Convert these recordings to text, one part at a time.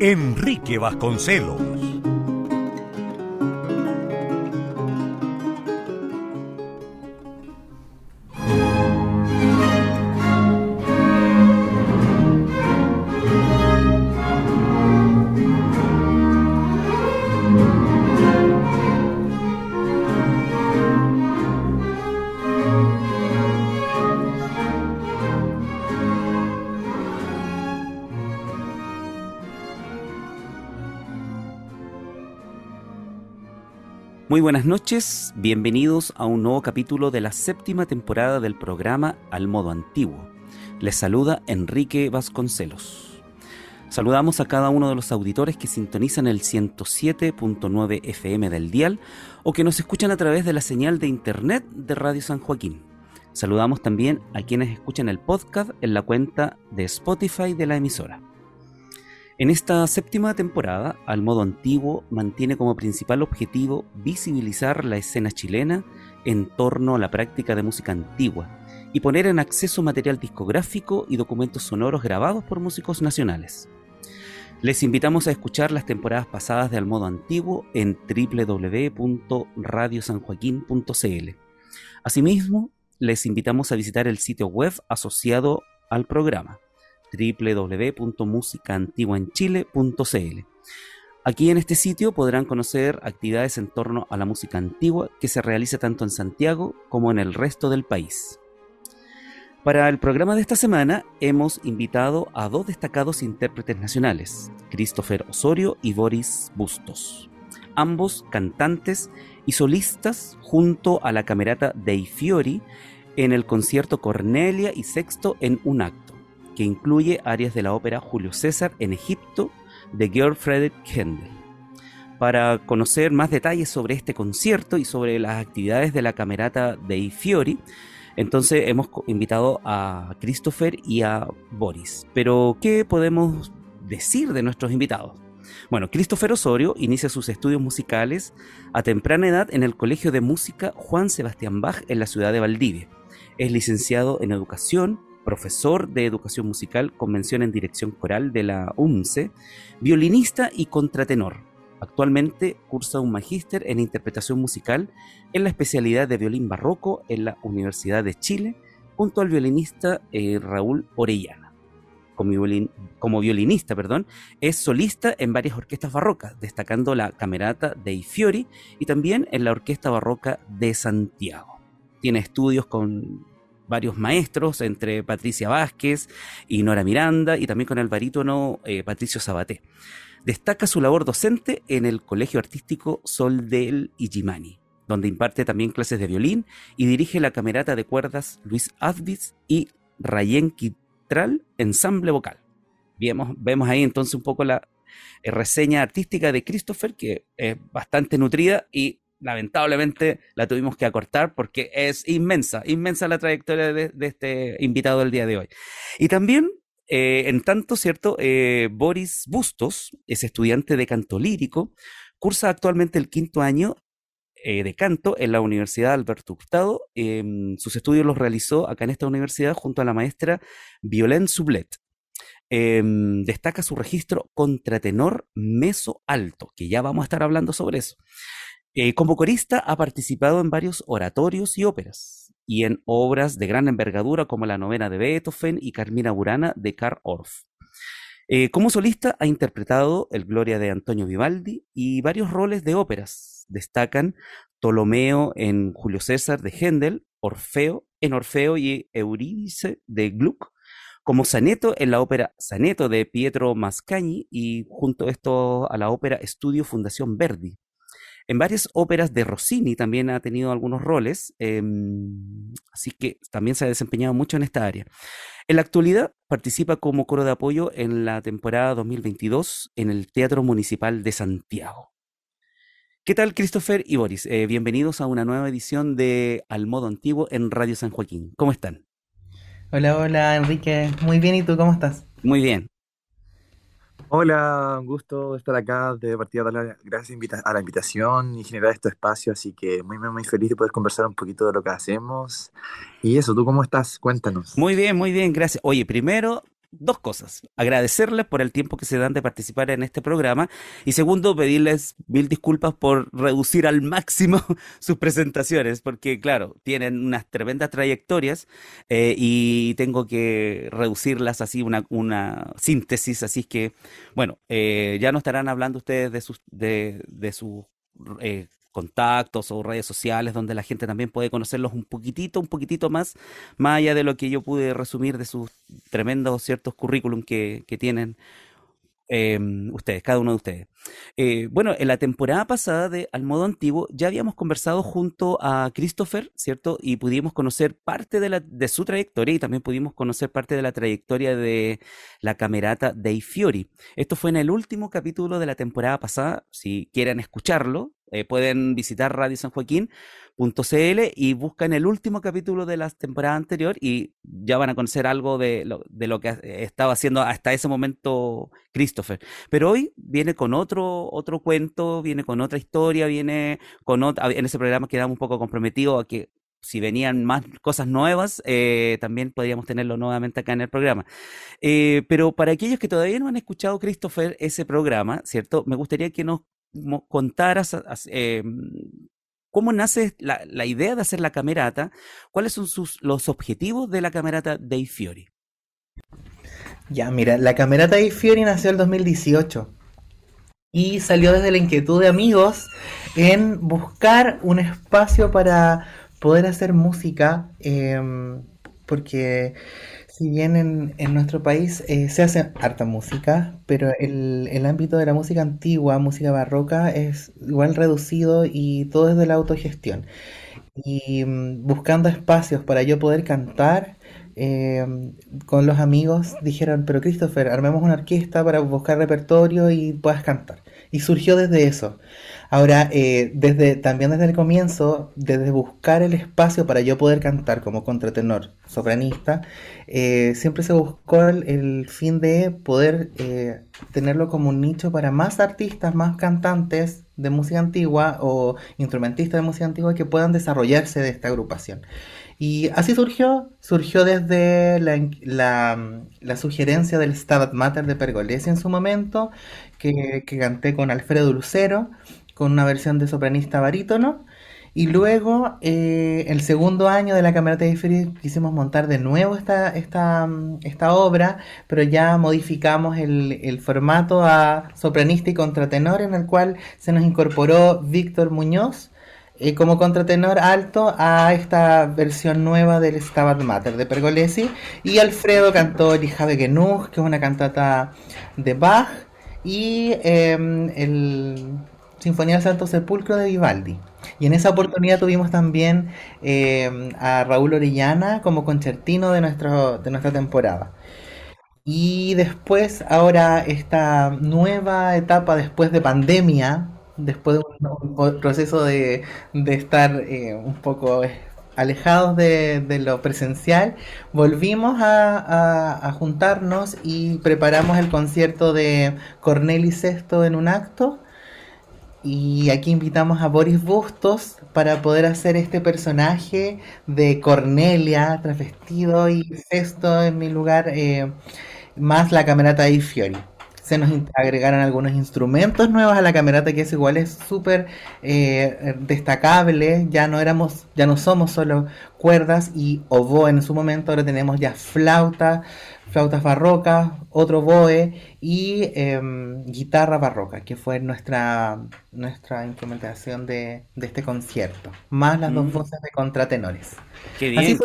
Enrique Vasconcelos. Muy buenas noches, bienvenidos a un nuevo capítulo de la séptima temporada del programa Al Modo Antiguo. Les saluda Enrique Vasconcelos. Saludamos a cada uno de los auditores que sintonizan el 107.9 FM del dial o que nos escuchan a través de la señal de internet de Radio San Joaquín. Saludamos también a quienes escuchan el podcast en la cuenta de Spotify de la emisora. En esta séptima temporada, Al Modo Antiguo mantiene como principal objetivo visibilizar la escena chilena en torno a la práctica de música antigua y poner en acceso material discográfico y documentos sonoros grabados por músicos nacionales. Les invitamos a escuchar las temporadas pasadas de Al Modo Antiguo en www.radiosanjoaquín.cl. Asimismo, les invitamos a visitar el sitio web asociado al programa www.musicaantiguaenchile.cl. Aquí en este sitio podrán conocer actividades en torno a la música antigua que se realiza tanto en Santiago como en el resto del país. Para el programa de esta semana hemos invitado a dos destacados intérpretes nacionales, Christopher Osorio y Boris Bustos, ambos cantantes y solistas junto a la camerata Dei Fiori en el concierto Cornelia y Sexto en un acto que incluye áreas de la ópera Julio César en Egipto de Georg Friedrich Händel. Para conocer más detalles sobre este concierto y sobre las actividades de la camerata de Fiori, entonces hemos invitado a Christopher y a Boris. Pero, ¿qué podemos decir de nuestros invitados? Bueno, Christopher Osorio inicia sus estudios musicales a temprana edad en el Colegio de Música Juan Sebastián Bach en la ciudad de Valdivia. Es licenciado en Educación profesor de educación musical con mención en dirección coral de la UMCE, violinista y contratenor. Actualmente cursa un magíster en interpretación musical en la especialidad de violín barroco en la Universidad de Chile, junto al violinista eh, Raúl Orellana. Como, como, violinista, perdón, es solista en varias orquestas barrocas, destacando la Camerata de Fiori y también en la Orquesta Barroca de Santiago. Tiene estudios con varios maestros, entre Patricia Vázquez y Nora Miranda, y también con el barítono eh, Patricio Sabaté. Destaca su labor docente en el Colegio Artístico Sol del Ijimani, donde imparte también clases de violín y dirige la camerata de cuerdas Luis Advis y Rayen Quitral, ensamble vocal. Vemos, vemos ahí entonces un poco la eh, reseña artística de Christopher, que es bastante nutrida y lamentablemente la tuvimos que acortar porque es inmensa, inmensa la trayectoria de, este invitado del día de hoy. Y también, eh, en tanto, ¿cierto? Eh, Boris Bustos es estudiante de canto lírico, cursa actualmente el quinto año eh, de canto en la Universidad Alberto Hurtado. Em, sus estudios los realizó acá en esta universidad junto a la maestra Violaine Sublet. Em, destaca su registro contratenor meso alto, que ya vamos a estar hablando sobre eso. Eh, como corista ha participado en varios oratorios y óperas, y en obras de gran envergadura como la novena de Beethoven y Carmina Burana de Karl Orff. Eh, como solista ha interpretado el Gloria de Antonio Vivaldi y varios roles de óperas. Destacan Ptolomeo en Julio César de Händel, Orfeo en Orfeo y Eurídice de Gluck, como Saneto en la ópera Saneto de Pietro Mascagni y junto a esto a la ópera Estudio Fundación Verdi. En varias óperas de Rossini también ha tenido algunos roles, em, así que también se ha desempeñado mucho en esta área. En la actualidad participa como coro de apoyo en la temporada 2022 en el Teatro Municipal de Santiago. ¿Qué tal, Christopher y Boris? Eh, bienvenidos a una nueva edición de Al Modo Antiguo en Radio San Joaquín. ¿Cómo están? Hola, hola, Enrique. Muy bien, ¿y tú cómo estás? Muy bien. Hola, un gusto estar acá de partida. Gracias a la invitación y generar este espacio, así que muy, muy feliz de poder conversar un poquito de lo que hacemos. Y eso, ¿tú cómo estás? Cuéntanos. Muy bien, muy bien, gracias. Oye, primero, dos cosas. Agradecerles por el tiempo que se dan de participar en este programa. Y segundo, pedirles mil disculpas por reducir al máximo sus presentaciones, porque claro, tienen unas tremendas trayectorias eh, y tengo que reducirlas así, una, una síntesis. Así que, bueno, eh, ya no estarán hablando ustedes de sus, de, de sus eh, contactos o redes sociales donde la gente también puede conocerlos un poquitito, un poquitito más, más allá de lo que yo pude resumir de sus tremendos ciertos currículum que, que tienen Em, ustedes, cada uno de ustedes. Eh, bueno, en la temporada pasada de Al Modo Antiguo ya habíamos conversado junto a Christopher, ¿cierto? Y pudimos conocer parte de, la, de su trayectoria y también pudimos conocer parte de la trayectoria de la camerata Dei Fiori. Esto fue en el último capítulo de la temporada pasada. Si quieren escucharlo, eh, pueden visitar Radio San Joaquín .cl y buscan el último capítulo de la temporada anterior y ya van a conocer algo de lo, que estaba haciendo hasta ese momento Christopher. Pero hoy viene con otro, otro cuento, viene con otra historia, viene con otra, en ese programa quedamos un poco comprometidos a que si venían más cosas nuevas, eh, también podríamos tenerlo nuevamente acá en el programa. Eh, pero para aquellos que todavía no han escuchado, Christopher, ese programa, ¿cierto? Me gustaría que nos contaras eh, ¿Cómo nace la, idea de hacer la camerata? ¿Cuáles son los objetivos de la camerata dei Fiori? Ya, mira, la camerata dei Fiori nació en 2018 y salió desde la inquietud de amigos en buscar un espacio para poder hacer música, em, porque si bien en, nuestro país eh, se hace harta música, pero el, el, ámbito de la música antigua, música barroca, es igual reducido y todo es de la autogestión. Y mm, buscando espacios para yo poder cantar, eh, con los amigos dijeron, pero Christopher, armemos una orquesta para buscar repertorio y puedas cantar. Y surgió desde eso. Ahora, eh, desde, también desde el comienzo, desde buscar el espacio para yo poder cantar como contratenor, sopranista, eh, siempre se buscó el, fin de poder eh, tenerlo como un nicho para más artistas, más cantantes de música antigua o instrumentistas de música antigua que puedan desarrollarse de esta agrupación. Y así surgió, surgió desde la, sugerencia del Stabat Mater de Pergolesi en su momento, que, que canté con Alfredo Lucero, con una versión de sopranista barítono. Y luego, eh, el segundo año de la Camerata de Feria, quisimos montar de nuevo esta, esta, esta obra, pero ya modificamos el, el, formato a sopranista y contratenor, en el cual se nos incorporó Víctor Muñoz eh, como contratenor alto a esta versión nueva del Stabat Mater de Pergolesi. Y Alfredo cantó El Hija de Genug, que es una cantata de Bach, y em, el Sinfonía del Santo Sepulcro de Vivaldi. Y en esa oportunidad tuvimos también eh, a Raúl Orellana como concertino de, nuestro, de nuestra temporada. Y después, ahora, esta nueva etapa después de pandemia, después de un, proceso de, estar eh, un poco alejados de, lo presencial, volvimos a, a, juntarnos y preparamos el concierto de Corneli Sesto en un acto y aquí invitamos a Boris Bustos para poder hacer este personaje de Cornelia, travestido y esto en mi lugar, eh, más la camerata de Fiori. Se nos agregaron algunos instrumentos nuevos a la camerata que es igual es súper eh, destacable. Ya no éramos, ya no somos solo cuerdas y oboe en su momento, ahora tenemos ya flauta, flautas barrocas, otro boe y em, guitarra barroca, que fue nuestra, nuestra implementación de, este concierto, más las dos mm. voces de contratenores. Qué bien,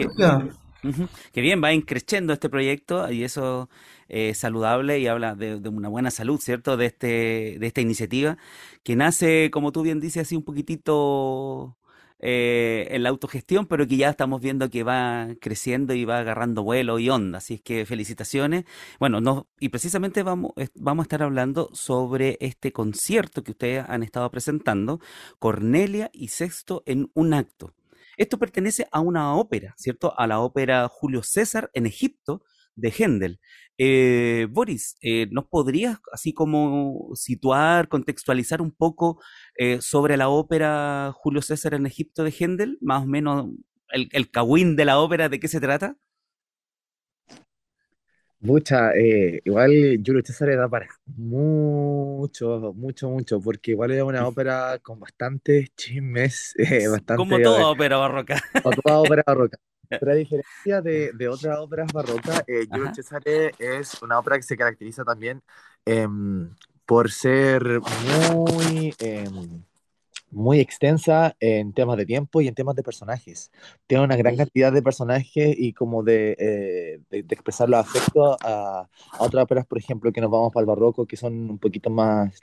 Que bien, va increciendo este proyecto y eso es saludable y habla de, una buena salud, ¿cierto? De, este, de esta iniciativa que nace, como tú bien dices, así un poquitito eh, en la autogestión, pero que ya estamos viendo que va creciendo y va agarrando vuelo y onda. Así que felicitaciones. Bueno, no, y precisamente vamos, vamos a estar hablando sobre este concierto que ustedes han estado presentando, Cornelia y Sexto en un acto. Esto pertenece a una ópera, ¿cierto? A la ópera Julio César en Egipto de Händel. Eh, Boris, eh, ¿nos podrías así como situar, contextualizar un poco eh, sobre la ópera Julio César en Egipto de Händel? Más o menos el, el de la ópera, ¿de qué se trata? Mucha, igual Julio César da para mucho, mucho, mucho, porque igual es una ópera con bastantes chismes, bastante... Como toda ópera barroca. Como toda ópera barroca. Pero a diferencia de, de otras óperas barrocas, eh, Giulio Cesare es una ópera que se caracteriza también em, por ser muy, em, muy extensa en temas de tiempo y en temas de personajes. Tiene una gran cantidad de personajes y como de, eh, de, expresar los afectos a, a, otras óperas, por ejemplo, que nos vamos para el barroco, que son un poquito más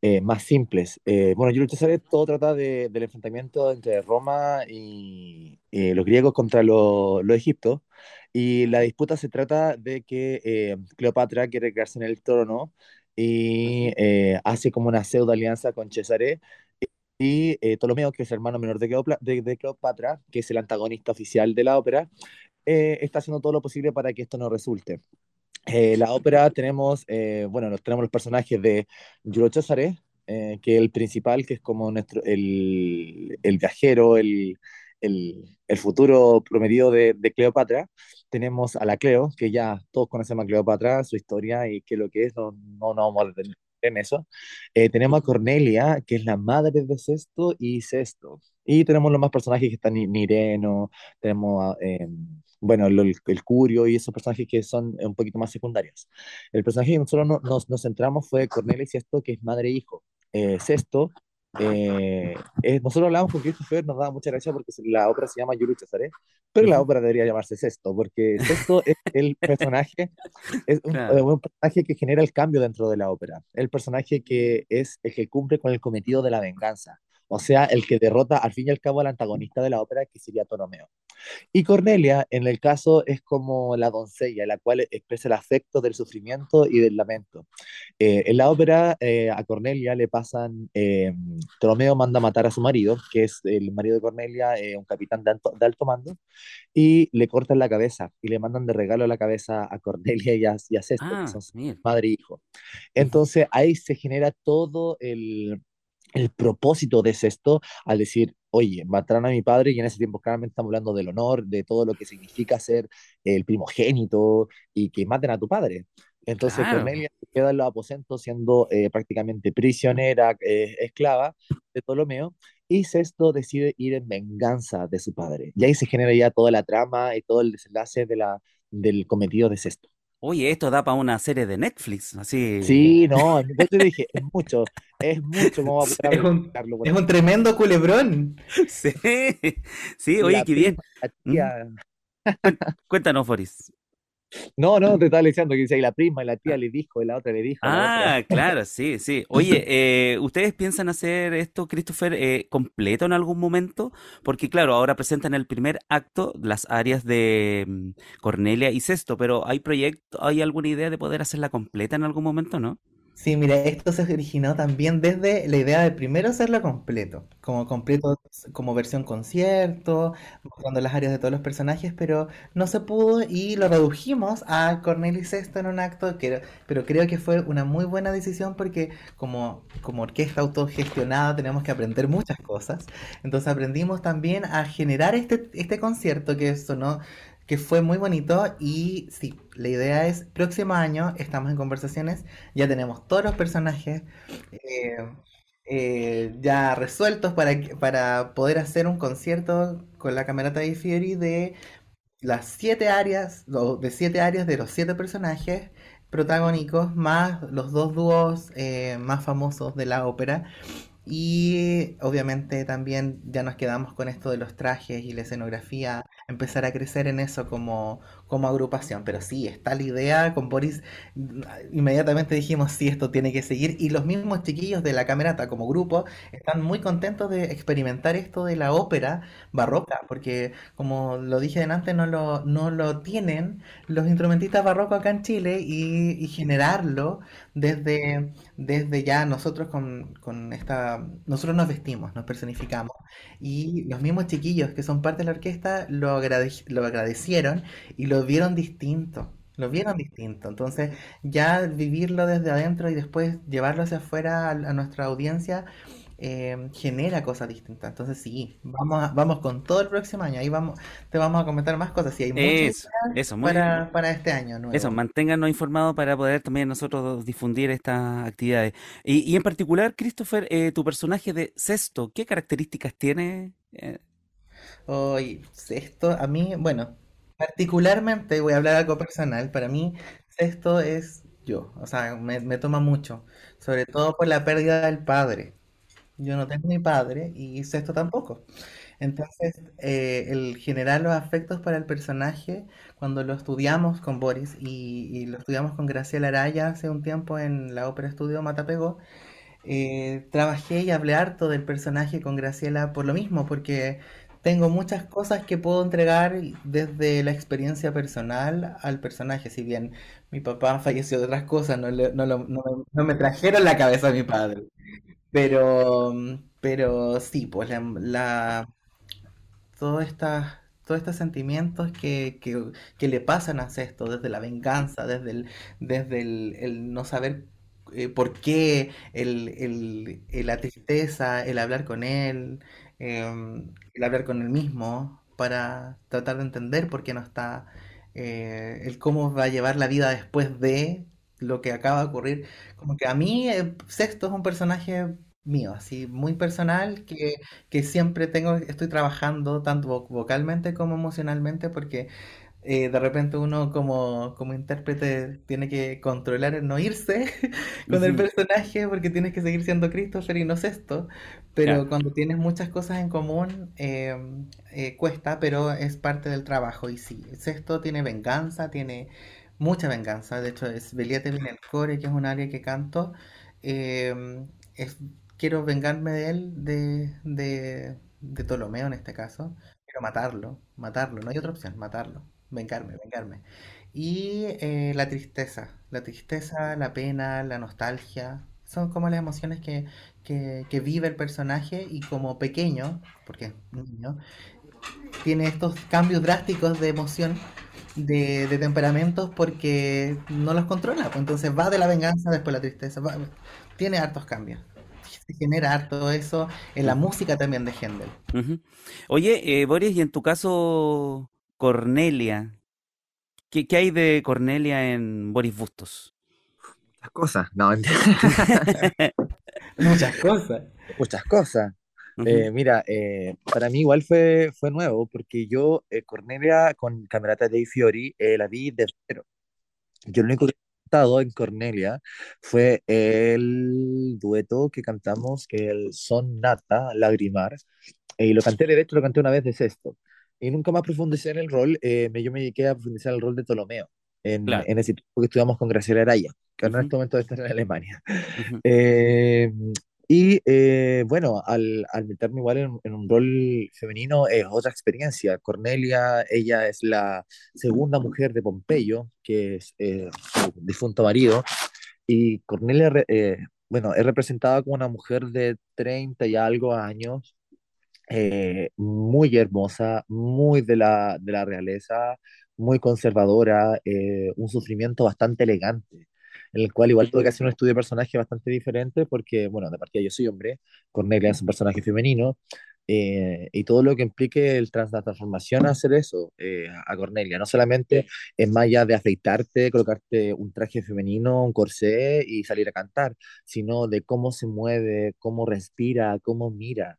eh, más simples. Eh, bueno, Julio César todo trata de, del enfrentamiento entre Roma y eh, los griegos contra los egipcios. Y la disputa se trata de que Cleopatra quiere quedarse en el trono y hace como una pseudo alianza con Cesare. Y Ptolomeo, que es el hermano menor de Cleopatra, que es el antagonista oficial de la ópera, está haciendo todo lo posible para que esto no resulte. Eh, la ópera tenemos, eh, bueno, tenemos los personajes de Giulio Cesare, eh, que es el principal, que es como nuestro, el, el viajero, el, el, el, futuro prometido de, de, Cleopatra. Tenemos a la Cleo, que ya todos conocemos a Cleopatra, su historia y qué lo que es, no, no, no vamos a detener en eso. tenemos a Cornelia, que es la madre de Sexto y Sexto. Y tenemos los más personajes que están Nireno, tenemos a bueno, el, el, Curio y esos personajes que son un poquito más secundarios. El personaje que nosotros nos, nos centramos fue Cornelia y Sexto, que es madre e hijo. Eh, Sexto, eh, nosotros hablamos con Christopher, nos daba mucha gracia porque la ópera se llama Yuri Cesare, pero la ópera debería llamarse Sexto, porque Sexto es el personaje, es un, un, personaje que genera el cambio dentro de la ópera, el personaje que es el que cumple con el cometido de la venganza, o sea, el que derrota al fin y al cabo al antagonista de la ópera, que sería Ptolomeo. Y Cornelia, en el caso, es como la doncella, la cual expresa el afecto del sufrimiento y del lamento. Eh, en la ópera, eh, a Cornelia le pasan, eh, Ptolomeo manda matar a su marido, que es el marido de Cornelia, un capitán de alto, de alto, mando, y le cortan la cabeza y le mandan de regalo la cabeza a Cornelia y a, y a Sesto, ah, que son madre e hijo. Entonces ahí se genera todo el, el propósito de esto al decir, oye, mataron a mi padre y en ese tiempo claramente estamos hablando del honor, de todo lo que significa ser el primogénito y que maten a tu padre. Entonces Cornelia queda en los aposentos siendo eh, prácticamente prisionera, eh, esclava de Ptolomeo, y Sexto decide ir en venganza de su padre. Y ahí se genera ya toda la trama y todo el desenlace de la, del cometido de Sexto. Oye, esto da para una serie de Netflix, así. Sí, no, yo te dije, es mucho, es mucho como es, un, es un tremendo culebrón. Sí, sí, oye, qué bien. Cuéntanos, Boris. No, no, te estaba diciendo que dice la prima y la tía le dijo, y la otra le dijo. Ah, claro, sí, sí. Oye, eh, ¿ustedes piensan hacer esto, Christopher, eh, completo en algún momento? Porque, claro, ahora presentan el primer acto las áreas de mm, Cornelia y Sexto, pero ¿hay proyecto, hay alguna idea de poder hacerla completa en algún momento, no? Sí, mira, esto se originó también desde la idea de primero hacerlo completo, como completo, como versión concierto, mostrando las áreas de todos los personajes, pero no se pudo y lo redujimos a Cornelis Sexto en un acto, que, pero creo que fue una muy buena decisión porque como, como orquesta autogestionada tenemos que aprender muchas cosas, entonces aprendimos también a generar este, este concierto que sonó que fue muy bonito y sí, la idea es, próximo año estamos en conversaciones, ya tenemos todos los personajes eh, eh, ya resueltos para, para poder hacer un concierto con la camerata de Fiori de las siete áreas, de siete áreas de los siete personajes protagónicos, más los dos dúos eh, más famosos de la ópera. Y obviamente también ya nos quedamos con esto de los trajes y la escenografía, empezar a crecer en eso como, como agrupación. Pero sí, está la idea con Boris, inmediatamente dijimos, sí, esto tiene que seguir. Y los mismos chiquillos de la camerata como grupo están muy contentos de experimentar esto de la ópera barroca, porque como lo dije antes, no lo, no lo tienen los instrumentistas barrocos acá en Chile y, y generarlo desde, desde ya nosotros con, con esta... Nosotros nos vestimos, nos personificamos y los mismos chiquillos que son parte de la orquesta lo, agrade- lo agradecieron y lo vieron distinto. Lo vieron distinto. Entonces, ya vivirlo desde adentro y después llevarlo hacia afuera a, a nuestra audiencia eh, genera cosas distintas. Entonces, sí, vamos, a- vamos con todo el próximo año. Ahí vamos, te vamos a comentar más cosas. Sí, hay muchas Eso, ideas eso, muy para, para este año Eso, nuevo. manténganos informados para poder también nosotros difundir estas actividades. Y, y en particular, Christopher, eh, tu personaje de Sexto, ¿qué características tiene? Eh, Hoy, esto a mí, bueno, particularmente voy a hablar algo personal. Para mí, esto es yo. O sea, me, toma mucho. Sobre todo por la pérdida del padre. Yo no tengo mi padre y Sexto tampoco. Entonces, eh, el generar los afectos para el personaje, cuando lo estudiamos con Boris y, y lo estudiamos con Graciela Araya hace un tiempo en la Ópera Estudio Matapego, eh, trabajé y hablé harto del personaje con Graciela por lo mismo, porque tengo muchas cosas que puedo entregar desde la experiencia personal al personaje. Si bien mi papá falleció de otras cosas, no, le- no lo- me trajeron la cabeza a mi padre. Pero, pero sí, pues la, la- todos estas, todos estos sentimientos que, que, le pasan a Sesto, desde la venganza, desde el, desde el, el no saber eh, por qué, el- el- la tristeza, el hablar con él, em, el hablar con él mismo, para tratar de entender por qué no está, eh, el cómo va a llevar la vida después de lo que acaba de ocurrir. Como que a mí eh, Sexto es un personaje mío, así muy personal, que, que siempre tengo, estoy trabajando tanto vo- vocalmente como emocionalmente, porque eh, de repente uno como, como intérprete tiene que controlar el no irse con el personaje, porque tienes que seguir siendo Christopher y no Sexto, claro. pero cuando tienes muchas cosas en común, eh, eh, cuesta, pero es parte del trabajo, y sí, Sexto tiene venganza, tiene mucha venganza, de hecho es Veliate en el core, que es un área que canto, es, quiero vengarme de él, de, de, de Ptolomeo en este caso. Quiero matarlo, matarlo, no hay otra opción, matarlo, vengarme, vengarme. Y eh, la tristeza, la tristeza, la pena, la nostalgia, son como las emociones que, que, que vive el personaje y como pequeño, porque es niño, tiene estos cambios drásticos de emoción, de, de temperamentos, porque no los controla. pues, Entonces va de la venganza, después la tristeza, va- tiene hartos cambios. Se genera harto eso en la música también de Händel. Oye, eh, Boris, y en tu caso, Cornelia, ¿qué, qué hay de Cornelia en Boris Bustos? Muchas cosas, no. Muchas cosas. muchas cosas. Eh, mira, eh, para mí igual fue, fue nuevo porque yo, eh, Cornelia con Camerata Dei Fiori, eh, la vi de cero. Yo lo único que he cantado en Cornelia fue el dueto que cantamos, el Son Nata, Lagrimar, eh, y lo canté, de hecho lo canté una vez de sexto. Y nunca más profundicé en el rol, eh, yo me dediqué a profundizar en el rol de Ptolomeo, en, Claro. en ese tiempo que estudiamos con Graciela Araya, que ahora en ujú, este momento está en Alemania. ujú, Eh, y eh, bueno, al, al meterme igual en, en un rol femenino es otra experiencia. Cornelia, ella es la segunda mujer de Pompeyo, que es eh, su difunto marido, y Cornelia, eh, bueno, es representada como una mujer de 30 y algo años, eh, muy hermosa, muy de la, de la realeza, muy conservadora, eh, un sufrimiento bastante elegante, en el cual igual tuve que hacer un estudio de personaje bastante diferente porque, bueno, de partida yo soy hombre, Cornelia es un personaje femenino, eh, y todo lo que implique el trans la transformación a hacer eso eh, a Cornelia, no solamente es más allá de afeitarte, colocarte un traje femenino, un corsé y salir a cantar, sino de cómo se mueve, cómo respira, cómo mira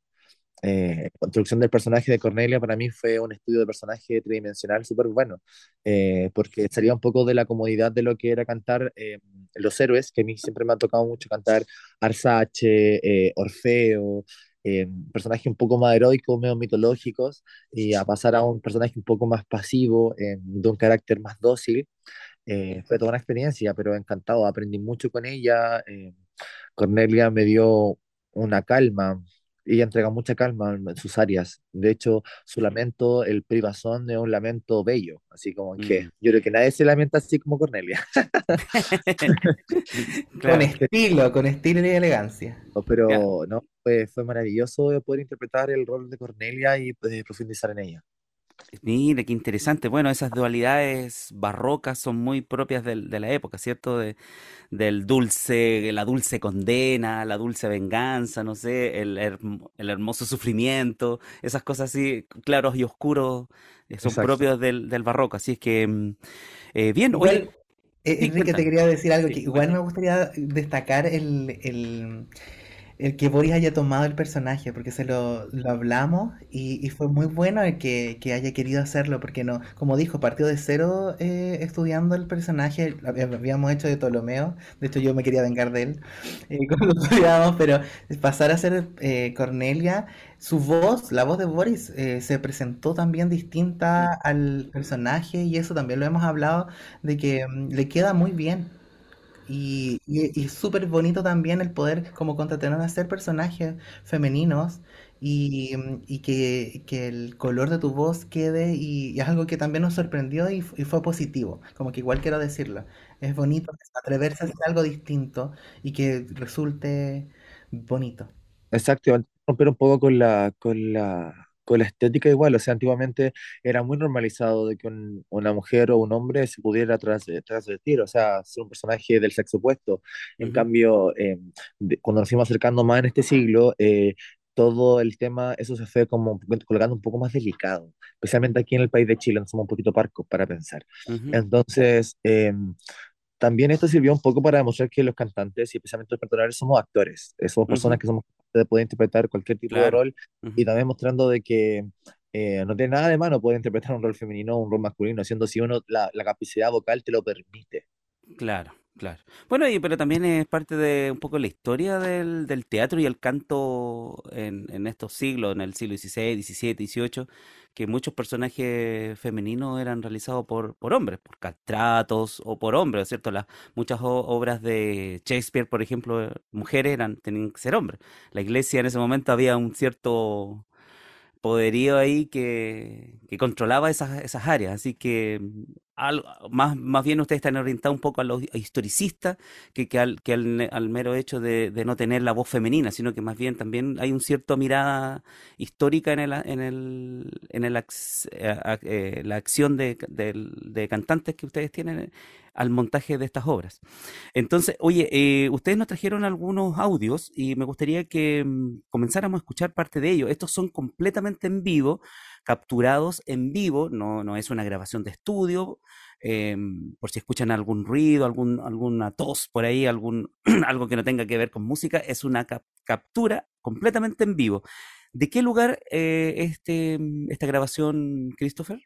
eh, construcción del personaje de Cornelia para mí fue un estudio de personaje tridimensional súper bueno, eh, porque salía un poco de la comodidad de lo que era cantar eh, los héroes, que a mí siempre me ha tocado mucho cantar Arsace, Orfeo, personajes un poco más heroicos, medio mitológicos, y a pasar a un personaje un poco más pasivo, de un carácter más dócil. fue toda una experiencia, pero encantado, aprendí mucho con ella. Cornelia me dio una calma, ella entrega mucha calma en sus áreas. De hecho, su lamento, el privazón, es un lamento bello. Así como que mm. yo creo que nadie se lamenta así como Cornelia. Con estilo, con estilo y elegancia. Pero no, fue, fue maravilloso poder interpretar el rol de Cornelia y eh, profundizar en ella. Mire, qué interesante. Bueno, esas dualidades barrocas son muy propias de la época, ¿cierto? De, del dulce, la dulce condena, la dulce venganza, no sé, el, el hermoso sufrimiento, esas cosas así, claros y oscuros, eh, son propios del, del, barroco. Así es que, mm, eh, bien, oye. Eh, Enrique, te quería decir algo que igual me gustaría destacar el, el el que Boris haya tomado el personaje, porque se lo, lo hablamos y, y, fue muy bueno el que, que, haya querido hacerlo, porque no, como dijo, partió de cero eh, estudiando el personaje, lo habíamos hecho de Ptolomeo, de hecho yo me quería vengar de él eh, cuando lo estudiábamos, pero pasar a ser eh, Cornelia, su voz, la voz de Boris, eh, se presentó también distinta al personaje y eso también lo hemos hablado, de que mm, le queda muy bien. Y, y, súper bonito también el poder como contratener a ser personajes femeninos y, y que, que, el color de tu voz quede y, es algo que también nos sorprendió y, fue positivo, como que igual quiero decirlo. Es bonito atreverse a hacer algo distinto y que resulte bonito. Exacto, romper un poco con la, con la con la estética igual, o sea, antiguamente era muy normalizado de que una mujer o un hombre se pudiera tras, transvestir, o sea, ser un personaje del sexo opuesto. En cambio, eh, cuando nos fuimos acercando más en este siglo, eh, todo el tema, eso se fue como colocando un poco más delicado, especialmente aquí en el país de Chile, no somos un poquito parcos para pensar. Entonces, eh, también esto sirvió un poco para demostrar que los cantantes y especialmente los cantantes somos actores, somos personas que somos de poder interpretar cualquier tipo de rol y también mostrando de que eh, no tiene nada de malo poder interpretar un rol femenino o un rol masculino, siendo si uno la, la capacidad vocal te lo permite. Claro. Claro. Bueno, y, pero también es parte de un poco la historia del, del teatro y el canto en, en, estos siglos, en el siglo XVI, XVII, XVIII, que muchos personajes femeninos eran realizados por, por hombres, por castratos o por hombres, ¿cierto? Muchas obras de Shakespeare, por ejemplo, mujeres eran, tenían que ser hombres. La iglesia en ese momento había un cierto poderío ahí que, que controlaba esas, esas áreas, así que más, más bien ustedes están orientados un poco a los historicistas que, al, que al, mero hecho de, no tener la voz femenina, sino que más bien también hay un cierto mirada histórica en, el, en, el, en el, eh, eh, la acción de, de, cantantes que ustedes tienen al montaje de estas obras. Entonces, oye, eh, ustedes nos trajeron algunos audios y me gustaría que mm, comenzáramos a escuchar parte de ellos. Estos son completamente en vivo capturados en vivo, no, no es una grabación de estudio, em, por si escuchan algún ruido, algún, alguna tos por ahí, algún, algo que no tenga que ver con música, es una captura completamente en vivo. ¿De qué lugar eh, este, esta grabación, Christopher?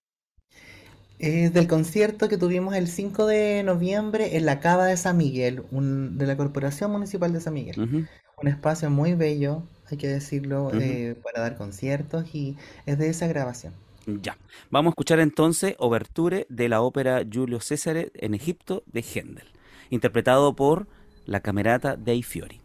Es del concierto que tuvimos el 5 de noviembre en la Cava de San Miguel, de la Corporación Municipal de San Miguel. Un espacio muy bello, hay que decirlo, eh, para dar conciertos y es de esa grabación. Ya. Vamos a escuchar entonces Oberture de la ópera Julio César en Egipto de Händel, interpretado por la camerata dei Fiori.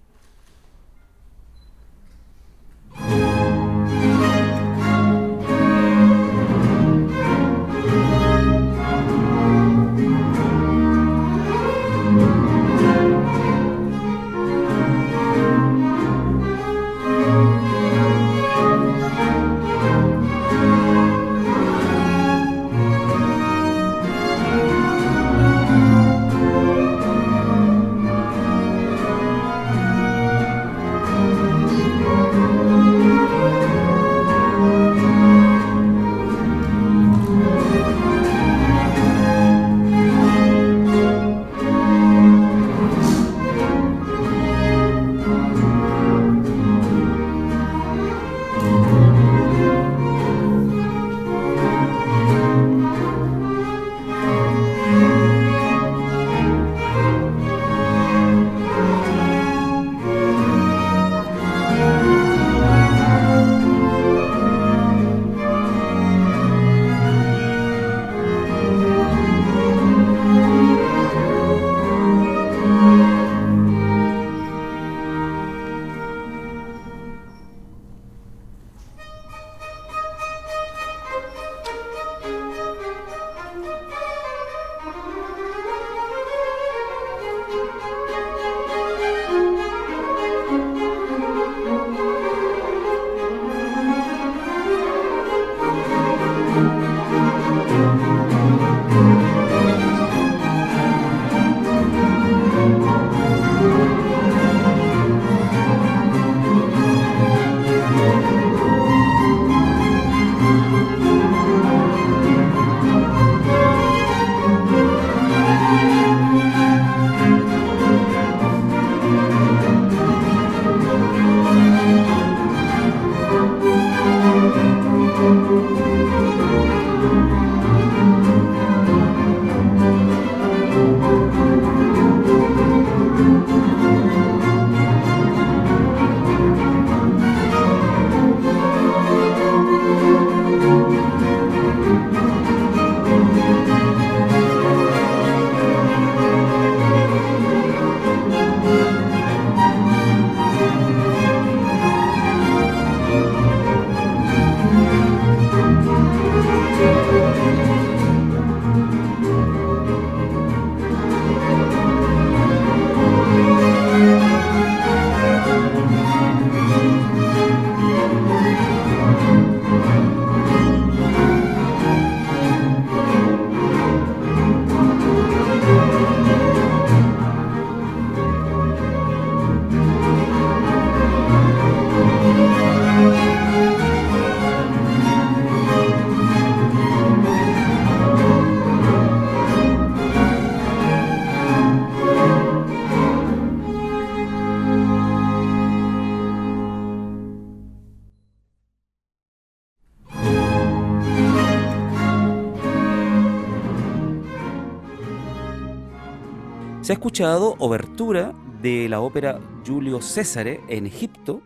Escuchado obertura de la ópera Julio Césare en Egipto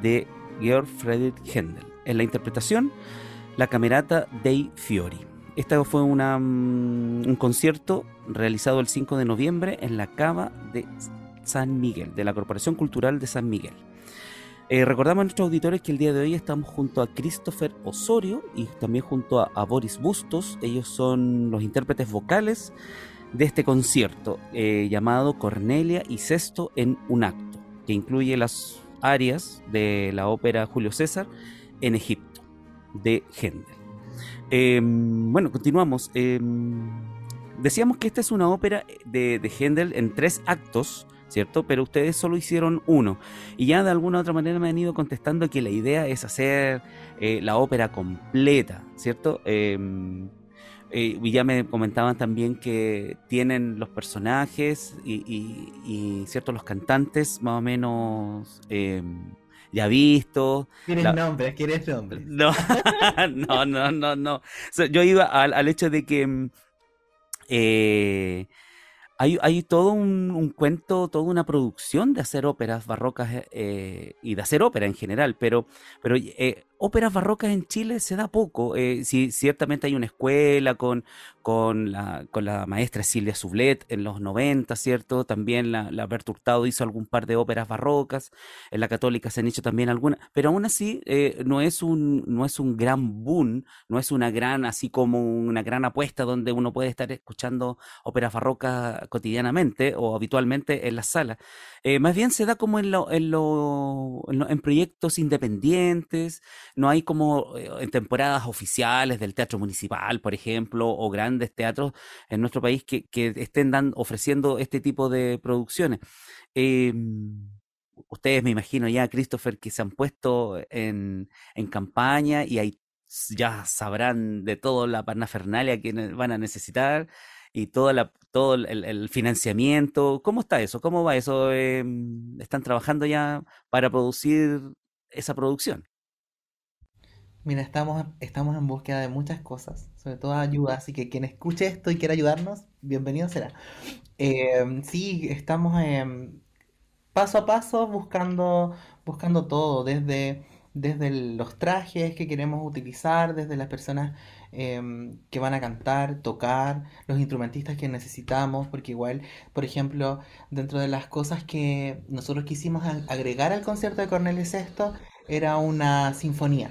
de Georg Friedrich Händel. En la interpretación, la Camerata dei Fiori. Este fue una, mm, un concierto realizado el 5 de noviembre en la Cava de San Miguel, de la Corporación Cultural de San Miguel. Eh, recordamos a nuestros auditores que el día de hoy estamos junto a Christopher Osorio y también junto a, Boris Bustos. Ellos son los intérpretes vocales de este concierto eh, llamado Cornelia y Sexto en un acto, que incluye las áreas de la ópera Julio César en Egipto, de Händel. Em, bueno, continuamos. Em, decíamos que esta es una ópera de, de Händel en tres actos ¿cierto? Pero ustedes solo hicieron uno. Y ya de alguna u otra manera me han ido contestando que la idea es hacer eh, la ópera completa, ¿cierto? Eh, y ya me comentaban también que tienen los personajes y, ¿cierto? Los cantantes más o menos em, ya vistos. ¿Quieres nombres? ¿Quieres nombres? No, no, no, no, no. yo iba al, al hecho de que... Em, eh, hay, todo un, cuento, toda una producción de hacer óperas barrocas eh, y de hacer ópera en general, pero, pero eh, óperas barrocas en Chile se da poco. Eh, ciertamente hay una escuela con, con, la, con la maestra Silvia Sublet en los 90, ¿cierto? También la, la Berturtado hizo algún par de óperas barrocas. En la Católica se han hecho también algunas, pero aún así eh, no, es un, no es un gran boom, no es una gran, así como una gran apuesta donde uno puede estar escuchando óperas barrocas cotidianamente o habitualmente en la sala. Eh, más bien se da como en, lo, en, proyectos independientes, no hay como eh, en temporadas oficiales del teatro municipal, por ejemplo, o grandes teatros en nuestro país que, que estén dan, ofreciendo este tipo de producciones. Em, ustedes me imagino ya, Christopher, que se han puesto en, en campaña y ahí ya sabrán de toda la parnafernalia que van a necesitar y todo, la, todo el, financiamiento. ¿Cómo está eso? ¿Cómo va eso? Em, ¿Están trabajando ya para producir esa producción? Mira, estamos, estamos en búsqueda de muchas cosas, sobre todo ayuda, así que quien escuche esto y quiera ayudarnos, bienvenido será. Em, sí, estamos paso a paso buscando, buscando todo, desde, desde los trajes que queremos utilizar, desde las personas Em, que van a cantar, tocar, los instrumentistas que necesitamos, porque igual, por ejemplo, dentro de las cosas que nosotros quisimos agregar al concierto de Cornelio VI era una sinfonía.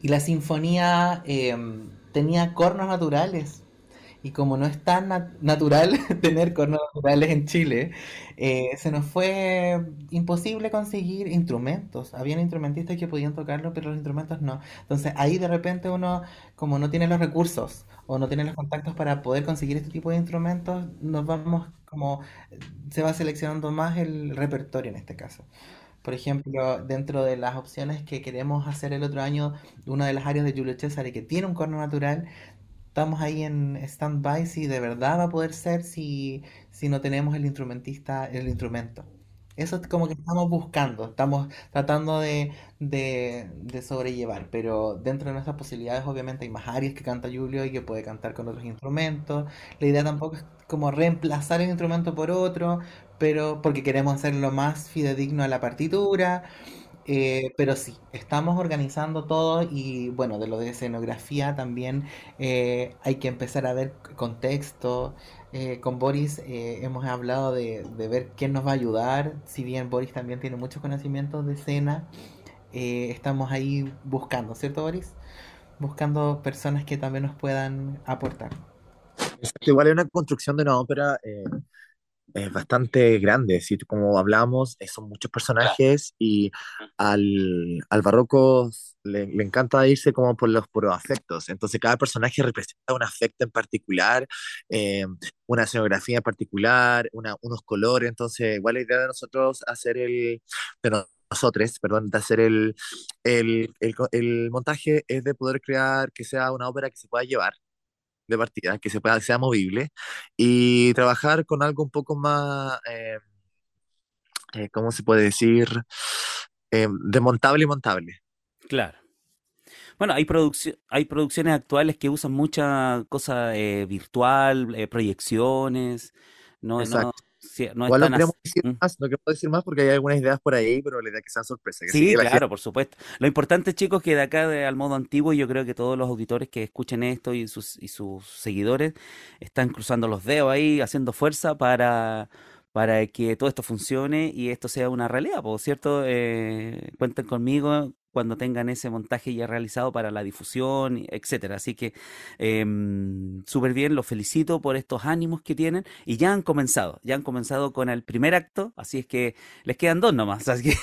Y la sinfonía em, tenía cornos naturales, y como no es tan natural tener cornos naturales en Chile, eh, se nos fue imposible conseguir instrumentos. Habían instrumentistas que podían tocarlo, pero los instrumentos no. Entonces ahí de repente uno, como no tiene los recursos o no tiene los contactos para poder conseguir este tipo de instrumentos, nos vamos como, se va seleccionando más el repertorio en este caso. Por ejemplo, dentro de las opciones que queremos hacer el otro año, una de las áreas de Julio César que tiene un corno natural, estamos ahí en stand-by si de verdad va a poder ser si, si no tenemos el instrumentista, el instrumento. Eso es como que estamos buscando, estamos tratando de, de, sobrellevar, pero dentro de nuestras posibilidades obviamente hay más áreas que canta Julio y que puede cantar con otros instrumentos. La idea tampoco es como reemplazar el instrumento por otro, pero porque queremos hacerlo más fidedigno a la partitura. Eh, pero sí, estamos organizando todo y bueno, de lo de escenografía también eh, hay que empezar a ver contexto. Eh, con Boris hemos hablado de, ver quién nos va a ayudar, si bien Boris también tiene muchos conocimientos de escena, estamos ahí buscando, ¿cierto Boris? Buscando personas que también nos puedan aportar. Igual es una construcción de una ópera es bastante grande, ¿sí? como hablamos, eh, son muchos personajes y al, al barroco le, encanta irse como por los por afectos, entonces cada personaje representa un afecto en particular, eh, una escenografía en particular, una, unos colores, entonces igual la idea de nosotros hacer el, de nosotros, perdón, de hacer el, el, el, el montaje es de poder crear que sea una ópera que se pueda llevar, de partida, que se pueda, sea movible, y trabajar con algo un poco más, eh, eh, ¿cómo se puede decir? Eh, desmontable y montable. Claro. Bueno, hay, hay producciones actuales que usan mucha cosa eh, virtual, proyecciones, no, no, no Igual no queremos decir mm. más, no queremos decir más porque hay algunas ideas por ahí, pero la idea que sean sorpresa. sí, claro, por supuesto. Lo importante, chicos, que de acá de, al modo antiguo, yo creo que todos los auditores que escuchen esto y sus, y sus seguidores están cruzando los dedos ahí, haciendo fuerza para para que todo esto funcione y esto sea una realidad, por cierto, eh, cuenten conmigo cuando tengan ese montaje ya realizado para la difusión, etcétera. Así que em, súper bien, los felicito por estos ánimos que tienen y ya han comenzado, ya han comenzado con el primer acto, así es que les quedan dos nomás. Así que...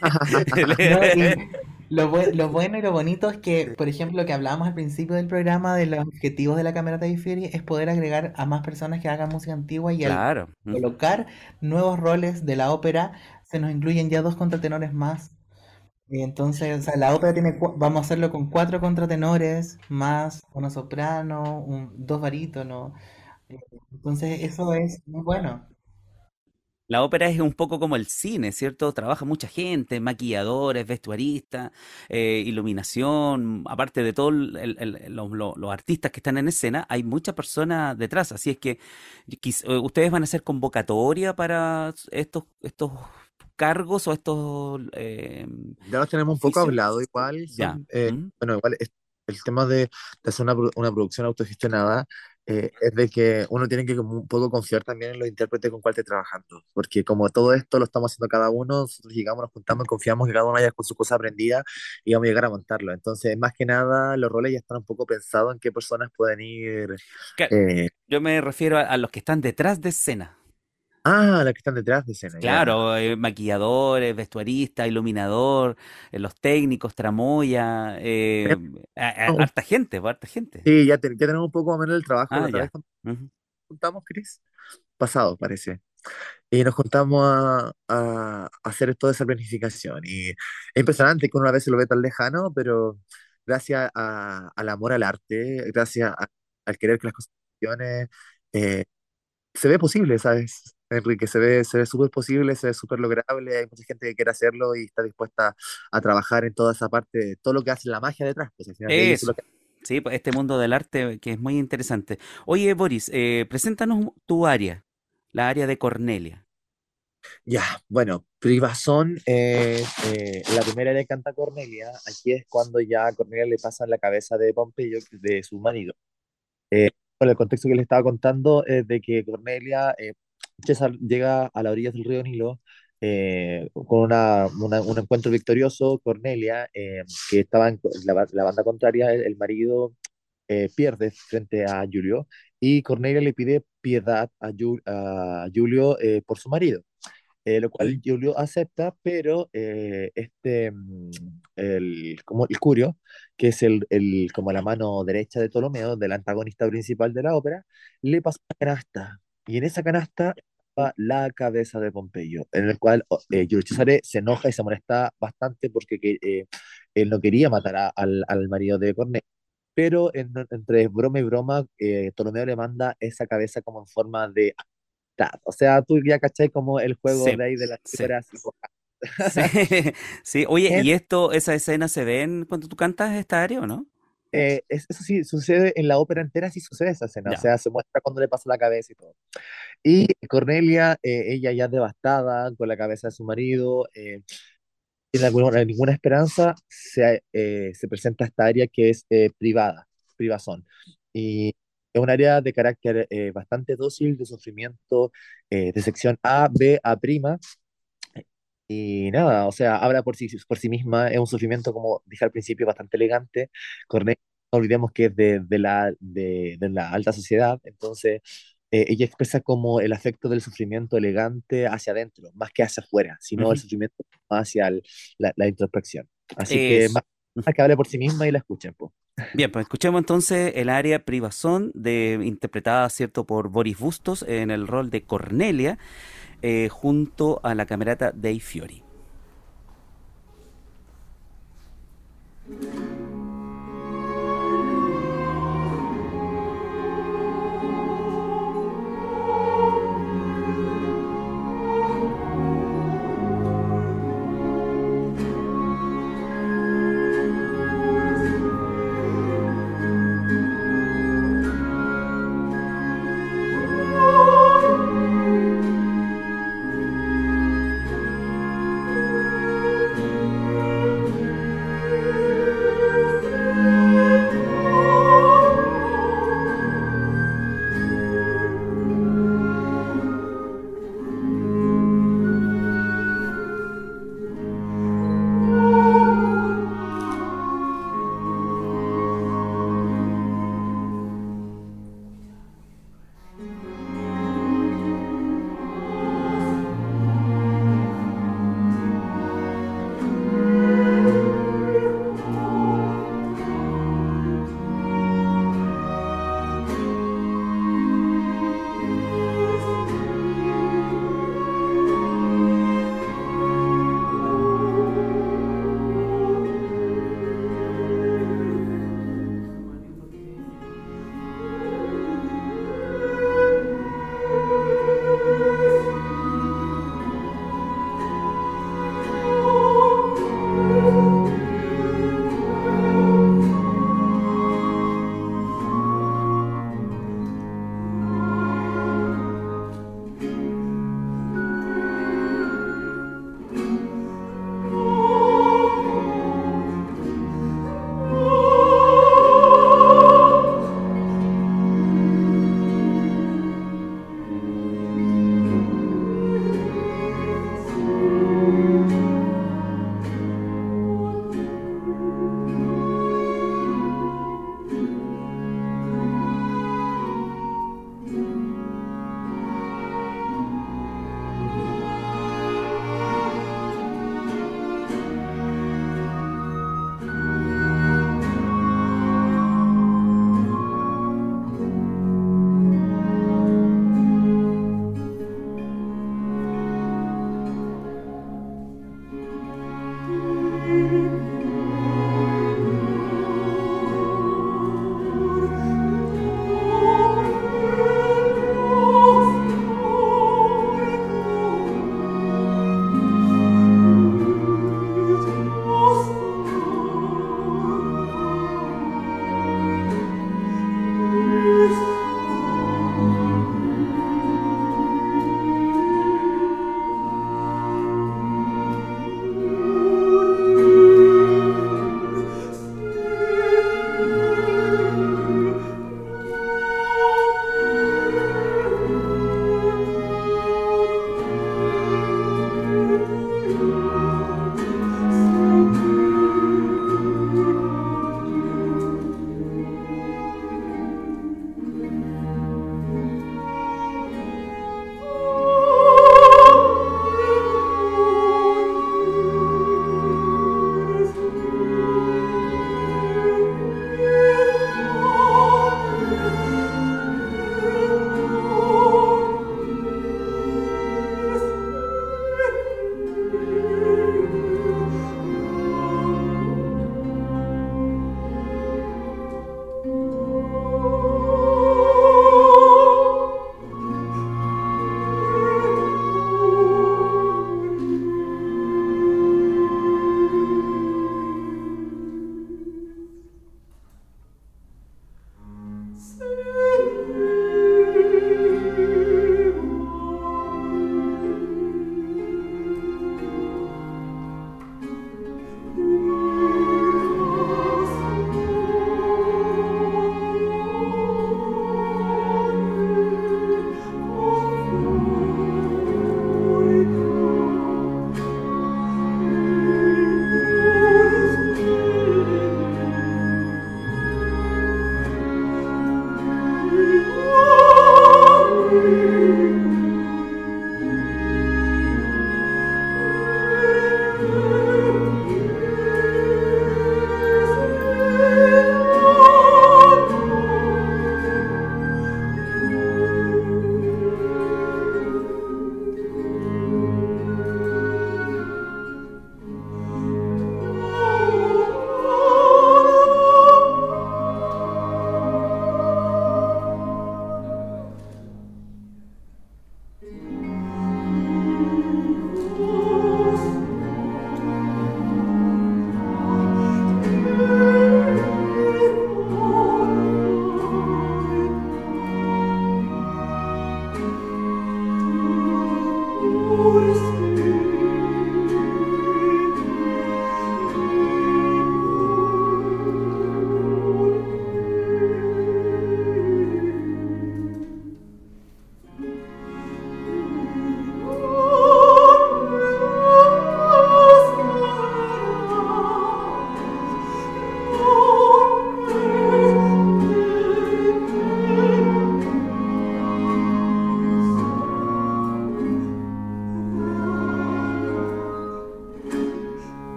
lo, bueno y lo bonito es que, por ejemplo, lo que hablábamos al principio del programa de los objetivos de la Cámara de es poder agregar a más personas que hagan música antigua y al colocar nuevos roles de la ópera se nos incluyen ya dos contratenores más y entonces, o sea, la ópera tiene, vamos a hacerlo con cuatro contratenores, más una soprano, un, dos barítonos. Entonces, eso es muy bueno. La ópera es un poco como el cine, ¿cierto? Trabaja mucha gente, maquilladores, vestuaristas, eh, iluminación, aparte de todos los artistas que están en escena, hay muchas personas detrás. Así es que eh, ustedes van a hacer convocatoria para estos, estos cargos o estos... Eh, ya los tenemos un poco hablado igual. Eh, bueno, igual el tema de, hacer una, una, producción autogestionada eh, es de que uno tiene que un poco confiar también en los intérpretes con cuál esté trabajando, porque como todo esto lo estamos haciendo cada uno, nosotros llegamos, nos juntamos y confiamos que cada uno haya con su cosa aprendida y vamos a llegar a montarlo. Entonces, más que nada, los roles ya están un poco pensados en qué personas pueden ir. Yo me refiero a los que están detrás de escena. Ah, las que están detrás de escena. Claro, eh, maquilladores, vestuaristas, iluminador, eh, los técnicos, tramoya, eh, harta gente, pues, harta gente. Sí, ya, tenemos un poco más o menos el trabajo. Ah, ya. juntamos, Cris, pasado parece. Y nos juntamos a, hacer toda esa planificación. Y es impresionante que uno a veces lo ve tan lejano, pero gracias al amor al arte, gracias al querer que las cosas funcionen, se ve posible, ¿sabes? Enrique, se ve, se ve súper posible, se ve súper lograble, hay mucha gente que quiere hacerlo y está dispuesta a trabajar en toda esa parte, todo lo que hace la magia detrás. Pues, Sí, pues este mundo del arte que es muy interesante. Oye, Boris, eh, preséntanos tu área, la área de Cornelia. Ya, bueno, Privazón es eh, la primera área que canta Cornelia. Aquí es cuando ya a Cornelia le pasa la cabeza de Pompeyo, de su marido. Eh, bueno, el contexto que le estaba contando es de que Cornelia eh, llega a la orilla del río Nilo eh, con una, un encuentro victorioso. Cornelia, eh, que estaba en la, la banda contraria, el, marido eh, pierde frente a Julio y Cornelia le pide piedad a, a Julio por su marido. lo cual Julio acepta, pero este, mm, el, como el Curio, que es el, el, como la mano derecha de Ptolomeo, del antagonista principal de la ópera, le pasa una canasta y en esa canasta estaba la cabeza de Pompeyo, en el cual eh, César se enoja y se molesta bastante porque eh, él no quería matar al, al, marido de Cornelio. Pero entre broma y broma, eh, Ptolomeo le manda esa cabeza como en forma de O sea, tú ya cachai como el juego de ahí de las sí. Sí. sí, oye, ¿y esto, esa escena se ve cuando tú cantas esta área o no? Eh, eso sí, sucede en la ópera entera, sí sucede esa escena, o sea, se muestra cuando le pasa la cabeza y todo. Y Cornelia, eh, ella ya devastada con la cabeza de su marido, eh, sin alguna, ninguna esperanza, se, se presenta esta área que es privada, privazón. Y es un área de carácter bastante dócil, de sufrimiento, de sección A, B, A', y nada, o sea, habla por sí, por sí misma, es un sufrimiento, como dije al principio, bastante elegante. Cornelia, no olvidemos que es de, de la, de, de, la alta sociedad, entonces eh, ella expresa como el afecto del sufrimiento elegante hacia adentro, más que hacia afuera, sino el sufrimiento hacia la, la, introspección. Así que más, que hable por sí misma y la escuchen. pues Bien, pues escuchemos entonces el área privazón, de, interpretada cierto por Boris Bustos en el rol de Cornelia. Eh, junto a la camerata Dei Fiori.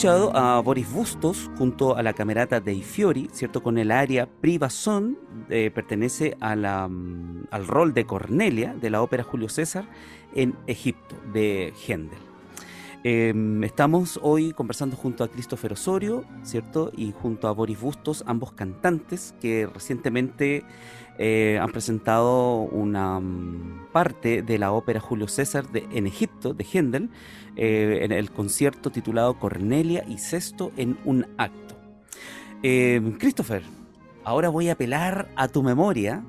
Escuchado a Boris Bustos junto a la camerata Dei Fiori, ¿cierto? Con el área Priva Son, eh, pertenece mm, al rol de Cornelia de la ópera Julio César en Egipto, de Händel. Em, estamos hoy conversando junto a Christopher Osorio, ¿cierto? Y junto a Boris Bustos, ambos cantantes que recientemente eh, han presentado una mm, parte de la ópera Julio César en Egipto, de Händel, eh, en el concierto titulado Cornelia y Sexto en un acto. Eh, Christopher, ahora voy a apelar a tu memoria,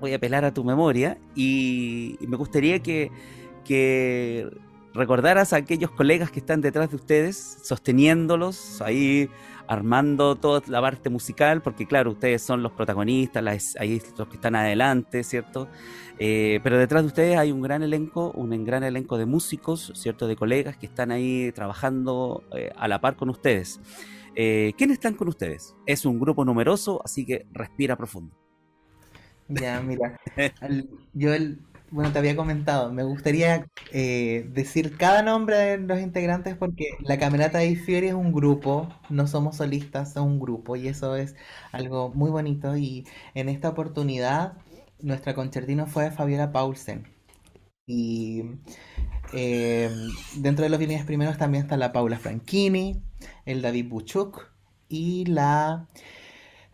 voy a apelar a tu memoria y, me gustaría que recordaras a aquellos colegas que están detrás de ustedes, sosteniéndolos ahí armando toda la parte musical, porque claro, ustedes son los protagonistas, las, ahí los que están adelante, ¿cierto? Eh, pero detrás de ustedes hay un gran elenco, un gran elenco de músicos, ¿cierto? De colegas que están ahí trabajando eh, a la par con ustedes. Eh, ¿Quiénes están con ustedes? Es un grupo numeroso, así que respira profundo. Ya, mira, yo el, bueno, te había comentado, me gustaría eh, decir cada nombre de los integrantes porque la Camerata de Fiori es un grupo, no somos solistas, somos un grupo y eso es algo muy bonito y en esta oportunidad nuestra concertino fue Fabiola Paulsen y eh, dentro de los violines primeros también está la Paula Franchini, el David Buchuk y la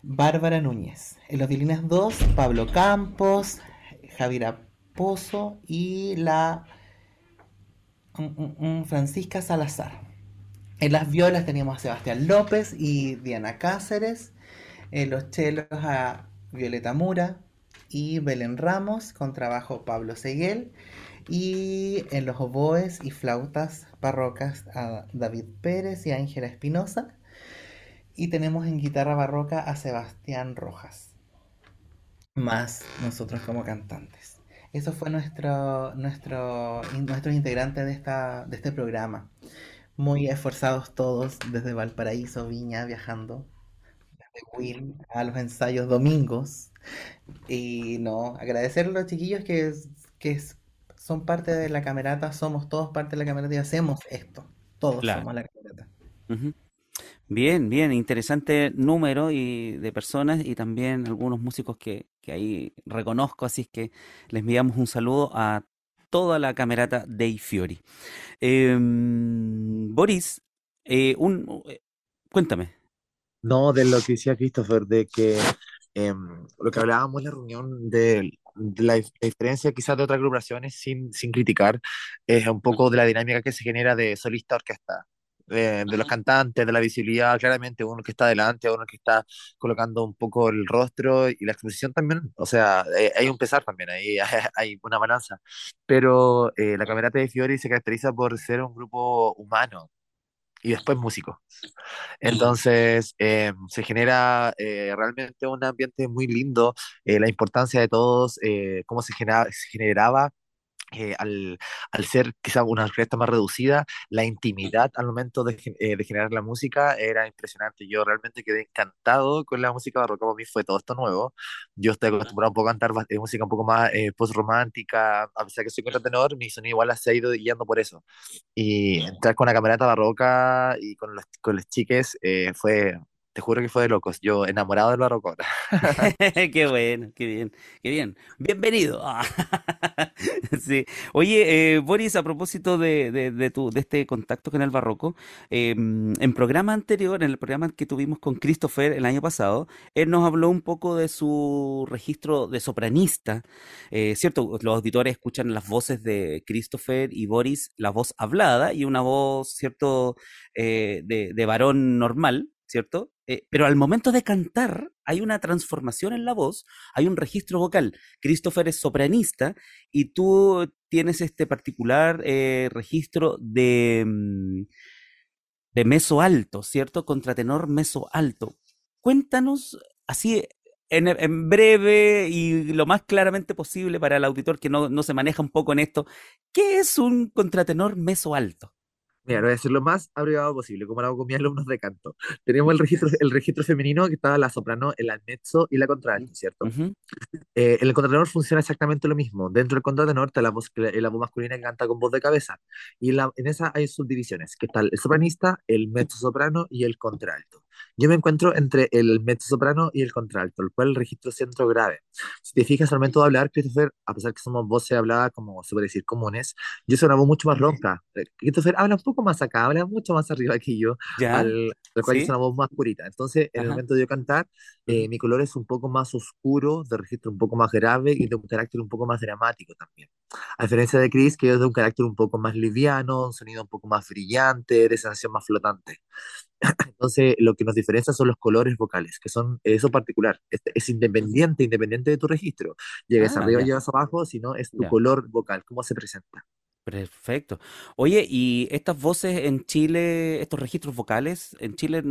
Bárbara Núñez. En los violines 2, Pablo Campos, Javiera Pozo y la Francisca Salazar. En las violas teníamos a Sebastián López y Diana Cáceres. En los chelos a Violeta Mura y Belén Ramos, con trabajo Pablo Seguel. Y en los oboes y flautas barrocas a David Pérez y Ángela Espinosa. Y tenemos en guitarra barroca a Sebastián Rojas. Más nosotros como cantantes. Eso fue nuestro, nuestro, nuestros integrantes de, esta, de este programa. Muy esforzados todos desde Valparaíso, Viña, viajando desde Will a los ensayos domingos. Y no, agradecer a los chiquillos que, que son parte de la camerata, somos todos parte de la camerata y hacemos esto. Todos somos la camerata. Bien, bien, interesante número y de personas y también algunos músicos que, que ahí reconozco, así es que les enviamos un saludo a toda la camerata de Fiori. Em, Boris, eh, un, eh, cuéntame. No, de lo que decía Christopher, de que em, lo que hablábamos en la reunión de, la, diferencia quizás de otras agrupaciones, sin, sin criticar, es un poco de la dinámica que se genera de solista-orquesta de, los cantantes, de la visibilidad, claramente uno que está delante, uno que está colocando un poco el rostro y la exposición también, o sea, eh, hay un pesar también, ahí hay una balanza, pero eh, la Camerata de Fiori se caracteriza por ser un grupo humano, y después músico. Entonces eh, se genera realmente un ambiente muy lindo, la importancia de todos, cómo se, se generaba eh, al, al, ser quizá una orquesta más reducida, la intimidad al momento de, eh, de, generar la música era impresionante. Yo realmente quedé encantado con la música barroca, para mí fue todo esto nuevo. Yo estoy acostumbrado un poco a cantar eh, música un poco más eh, post-romántica, a pesar que soy contratenor, mi sonido igual se ha ido guiando por eso. Y entrar con la camerata barroca y con los, con los chiques fue te juro que fue de locos. Yo enamorado del barroco. qué bueno, qué bien, qué bien. Bienvenido. sí. Oye, eh, Boris, a propósito de, de, de, tu, de este contacto con el barroco, eh, en programa anterior, en el programa que tuvimos con Christopher el año pasado, él nos habló un poco de su registro de sopranista. Eh, Cierto, los auditores escuchan las voces de Christopher y Boris, la voz hablada y una voz, cierto, eh, de, de varón normal. ¿Cierto? Eh, pero al momento de cantar hay una transformación en la voz, hay un registro vocal. Christopher es sopranista y tú tienes este particular eh, registro de, mm, de meso alto, ¿cierto? Contratenor meso alto. Cuéntanos así en, en, breve y lo más claramente posible para el auditor que no, no se maneja un poco en esto, ¿qué es un contratenor meso alto? Mira, lo voy a decir lo más abreviado posible, como lo hago con mis alumnos de canto. Tenemos el registro, el registro femenino que estaba la soprano, el mezzo y la contralto, ¿cierto? Uh -huh. eh, el contratenor funciona exactamente lo mismo. Dentro del contratenor está la voz, la voz masculina que canta con voz de cabeza. Y la, en esa hay subdivisiones, que está el sopranista, el mezzo soprano y el contralto. Yo me encuentro entre el mezzo soprano y el contralto, el cual el registro centro grave. Si te fijas al momento de hablar, Christopher, a pesar que somos voces habladas como se puede decir comunes, yo soy una voz mucho más ronca. Christopher habla un poco más acá, habla mucho más arriba que yo, ¿Ya? al, al cual ¿Sí? es una voz más purita. Entonces, en Ajá. el momento de yo cantar, eh, mi color es un poco más oscuro, de registro un poco más grave y de un carácter un poco más dramático también. A diferencia de Chris, que es de un carácter un poco más liviano, un sonido un poco más brillante, de sensación más flotante. Entonces, lo que nos diferencia son los colores vocales, que son eso particular. Es, es independiente, independiente de tu registro. Llegas ah, arriba, ya. llegas abajo, sino es tu ya. color vocal, cómo se presenta. Perfecto. Oye, ¿y estas voces en Chile, estos registros vocales, en Chile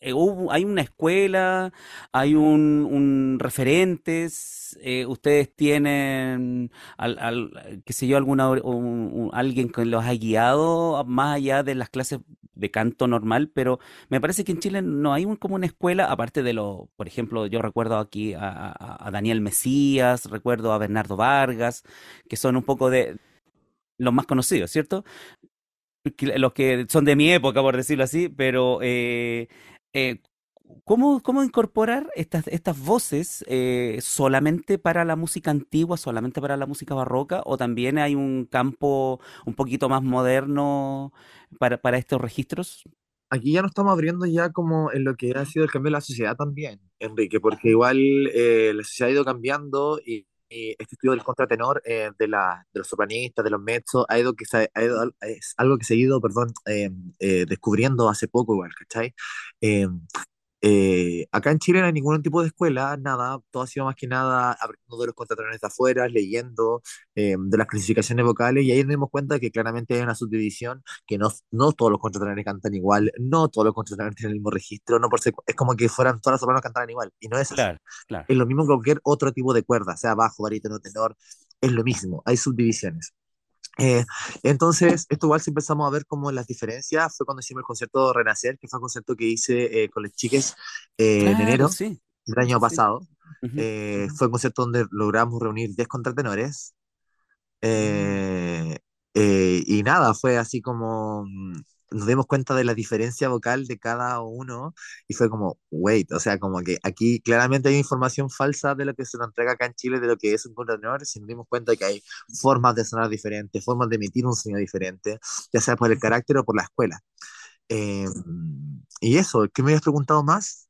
eh, hay una escuela, hay un, un referentes, eh, ustedes tienen, al, al, qué sé yo, alguna, un, un, alguien que los ha guiado más allá de las clases de canto normal, pero me parece que en Chile no hay un, como una escuela, aparte de lo, por ejemplo, yo recuerdo aquí a, a, a Daniel Mesías, recuerdo a Bernardo Vargas, que son un poco de los más conocidos, ¿cierto? Los que son de mi época, por decirlo así, pero eh, eh, ¿cómo, ¿cómo, incorporar estas, estas voces eh, solamente para la música antigua, solamente para la música barroca, o también hay un campo un poquito más moderno para, para estos registros? Aquí ya nos estamos abriendo ya como en lo que ha sido el cambio de la sociedad también, Enrique, porque igual eh, la sociedad ha ido cambiando y y este estudio del contratenor eh, de, la, de, los sopranistas, de los mezzos, ha ido que se, ha ido, es algo que se ha ido, perdón, eh, eh, descubriendo hace poco igual, ¿cachai? Eh, acá en Chile no hay ningún tipo de escuela, nada, todo ha sido más que nada aprendiendo de los contratenores de afuera, leyendo eh, de las clasificaciones vocales y ahí nos dimos cuenta que claramente hay una subdivisión, que no, no todos los contratenores cantan igual, no todos los contratenores tienen el mismo registro, no por ser, es como que fueran todas las sopranos cantaran igual y no es así. Claro, claro. Es lo mismo que cualquier otro tipo de cuerda, sea bajo, barítono, tenor, es lo mismo, hay subdivisiones. Eh, entonces, esto igual si empezamos a ver como las diferencias, fue cuando hicimos el concierto Renacer, que fue un concierto que hice eh, con los chiques eh, claro, en enero sí. del año pasado. Sí. Uh -huh. fue un concierto donde logramos reunir 10 contratenores. y nada, fue así como mm, nos dimos cuenta de la diferencia vocal de cada uno y fue como, wait, o sea, como que aquí claramente hay información falsa de lo que se nos entrega acá en Chile de lo que es un contratenor, si nos dimos cuenta de que hay formas de sonar diferentes, formas de emitir un sonido diferente, ya sea por el carácter o por la escuela. Eh, y eso, ¿qué me habías preguntado más?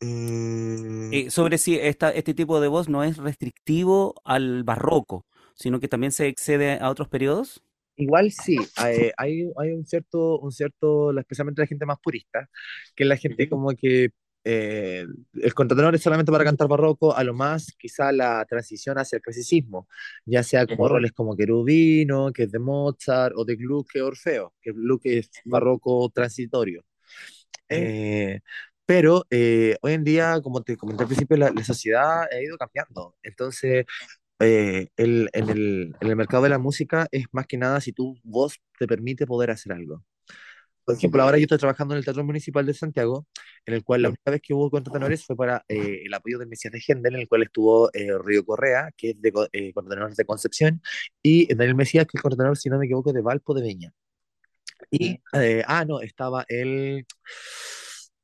Eh... Eh, sobre si esta, este tipo de voz no es restrictivo al barroco, sino que también se excede a otros periodos. Igual sí, hay, hay, hay, un cierto, un cierto, especialmente la gente más purista, que la gente como que eh, el contratenor es solamente para cantar barroco, a lo más quizá la transición hacia el clasicismo, ya sea como roles como querubino, que es de Mozart, o de Gluck, que es Orfeo, que Gluck es barroco transitorio. Eh, pero eh, hoy en día, como te comenté al principio, la, la sociedad ha ido cambiando. Entonces, eh, el, en, el, en el mercado de la música es más que nada si tu voz te permite poder hacer algo. Por ejemplo, ahora yo estoy trabajando en el Teatro Municipal de Santiago, en el cual la única vez que hubo contratenores fue para eh, el apoyo del Mesías de Gendel, en el cual estuvo eh, Río Correa, que es de eh, contratenor de Concepción, y Daniel Mesías, que es contratenor, si no me equivoco, de Valpo de Viña. Y, eh, ah, no, estaba el,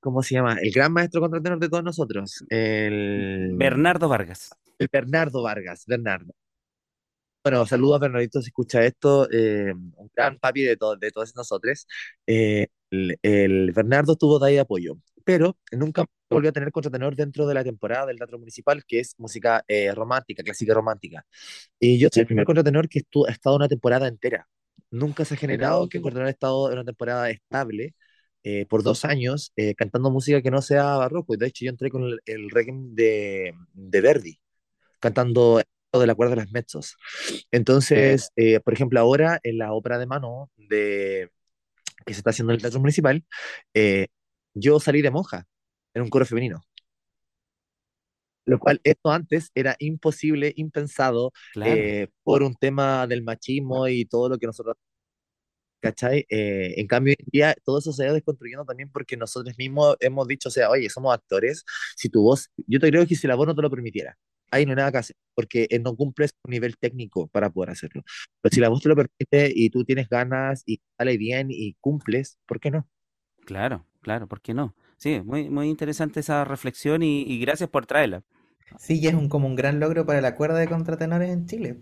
¿cómo se llama? El gran maestro contratenor de todos nosotros, el... Bernardo Vargas. El Bernardo Vargas, Bernardo. Bueno, saludos a Bernardito si escucha esto, eh, un gran papi de, to- de todos nosotros. Eh, el, el Bernardo tuvo de ahí apoyo, pero nunca volvió a tener contratenor dentro de la temporada del Teatro Municipal, que es música eh, romántica, clásica romántica. Y yo soy el primer contratenor que ha estado una temporada entera. Nunca se ha generado que un contratenor ha estado en una temporada estable eh, por dos años eh, cantando música que no sea barroco. Y de hecho yo entré con el, el Requiem de, de Verdi, cantando de la cuerda de las mezzos. Entonces, eh, por ejemplo, ahora en la ópera de mano de, que se está haciendo en el Teatro Municipal, eh, yo salí de monja en un coro femenino. Lo cual esto antes era imposible, impensado, Claro. eh, por un tema del machismo y todo lo que nosotros, ¿cachai? Eh, en cambio, día todo eso se ha desconstruyendo también porque nosotros mismos hemos dicho, o sea, oye, somos actores, si tu voz, yo te creo que si la voz no te lo permitiera, ahí no hay nada que hacer, porque eh, no cumples un nivel técnico para poder hacerlo. Pero si la voz te lo permite y tú tienes ganas y sale bien y cumples, ¿por qué no? Claro, claro, ¿por qué no? Sí, muy, muy interesante esa reflexión y, y gracias por traerla. Sí, y es un, como un gran logro para la cuerda de contratenores en Chile.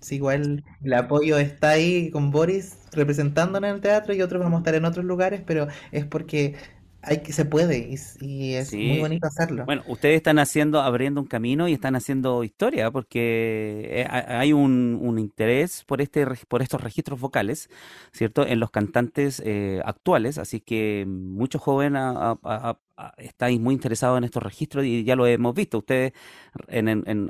Sí, igual el apoyo está ahí con Boris representándonos en el teatro y otros vamos a estar en otros lugares, pero es porque hay que, se puede y, y es muy bonito hacerlo. Bueno, ustedes están haciendo, abriendo un camino y están haciendo historia, porque eh, ha- hay un, un interés por este, por estos registros vocales, ¿cierto? En los cantantes eh, actuales, así que muchos jóvenes estáis muy interesados en estos registros y ya lo hemos visto. Ustedes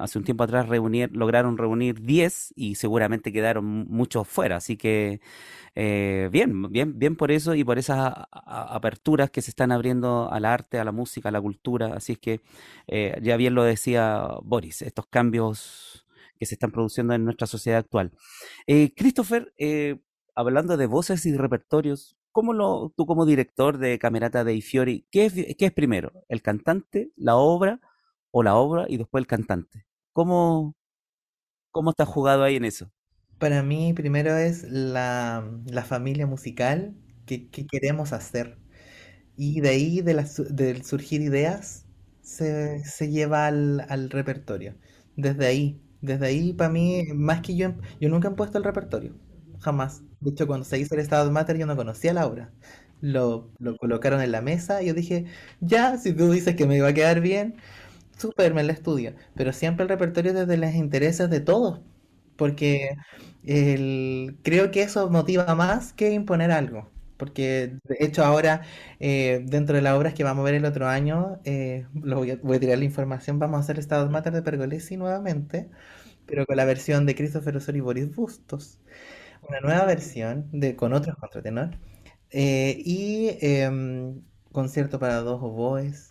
hace un tiempo atrás reunir, lograron reunir 10 y seguramente quedaron muchos fuera, así que eh, bien, bien, bien por eso y por esas aperturas que se están abriendo al arte, a la música, a la cultura. Así es que eh, ya bien lo decía Boris, estos cambios que se están produciendo en nuestra sociedad actual. Eh, Christopher, hablando de voces y repertorios, ¿cómo lo, tú como director de Camerata dei Fiori, qué es, qué es primero? ¿El cantante, la obra o la obra y después el cantante? ¿Cómo, cómo estás jugado ahí en eso? Para mí primero es la, la familia musical que, que queremos hacer. Y de ahí, de del surgir ideas, se, se lleva al, al repertorio. Desde ahí, desde ahí, para mí, más que yo, yo nunca he puesto el repertorio, jamás. De hecho, cuando se hizo el Estado Mater, yo no conocía la obra. Lo, lo colocaron en la mesa y yo dije, ya, si tú dices que me iba a quedar bien, súper, me la estudio. Pero siempre el repertorio desde los intereses de todos, porque el, creo que eso motiva más que imponer algo. Porque de hecho ahora, eh, dentro de las obras que vamos a ver el otro año, eh, lo voy a, voy a tirar la información, vamos a hacer Estado Mater de Pergolesi nuevamente, pero con la versión de Christopher Osorio y Boris Bustos. Una nueva versión de, con otros contratenor. eh, y em, concierto para dos oboes.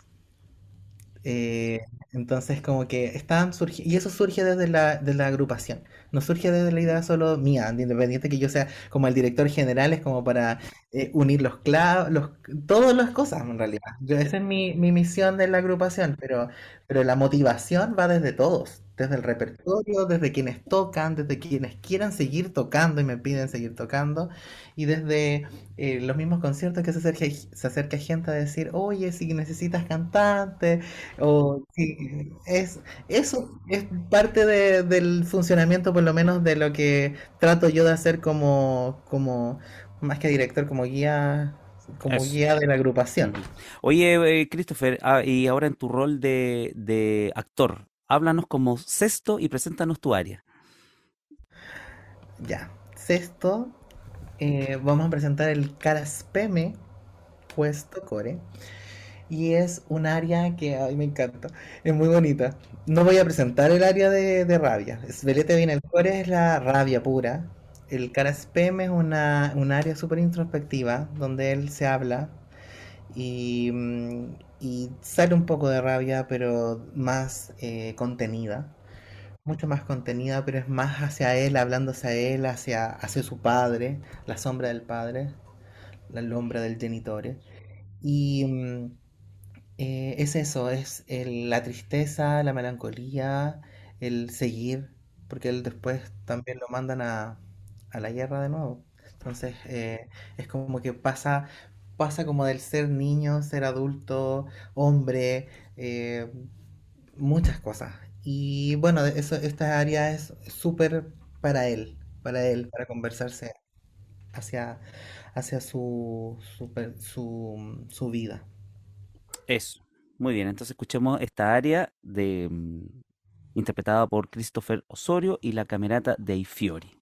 eh, entonces como que están surgiendo, y eso surge desde la, de la agrupación, no surge desde la idea solo mía, de independiente que yo sea como el director general, es como para eh, unir los clavos, los, todas las cosas en realidad. Yo- esa es mi, mi misión de la agrupación, pero, pero la motivación va desde todos, desde el repertorio, desde quienes tocan, desde quienes quieran seguir tocando y me piden seguir tocando, y desde eh, los mismos conciertos que se acerca, se acerca gente a decir, oye, si necesitas cantante, o si es, eso es parte de- del funcionamiento, por lo menos de lo que trato yo de hacer como, como más que director, como guía, como Eso. guía de la agrupación. Oye, eh, Christopher, ah, y ahora en tu rol de, de actor, háblanos como sexto y preséntanos tu área. Ya. Sexto, eh, vamos a presentar el Caraspeme puesto core. Y es un área que ay, me encanta. Es muy bonita. No voy a presentar el área de, de rabia. Velete bien, el core es la rabia pura. El Caraspeme es una, un área súper introspectiva donde él se habla y, mm, y sale un poco de rabia, pero más eh, contenida. mucho más contenida, pero es más hacia él, hablándose a él, hacia, hacia su padre, la sombra del padre, la sombra del genitore. Y mm, eh, es eso, es la tristeza, la melancolía, el seguir, porque él después también lo mandan a, a la guerra de nuevo. Entonces eh, es como que pasa, pasa como del ser niño, ser adulto, hombre, eh, muchas cosas. Y bueno, eso, esta área es súper para él, para él, para conversarse hacia, hacia su, su, su vida. Eso. Muy bien, entonces escuchemos esta área de, mm, interpretada por Christopher Osorio y la camerata dei Fiori.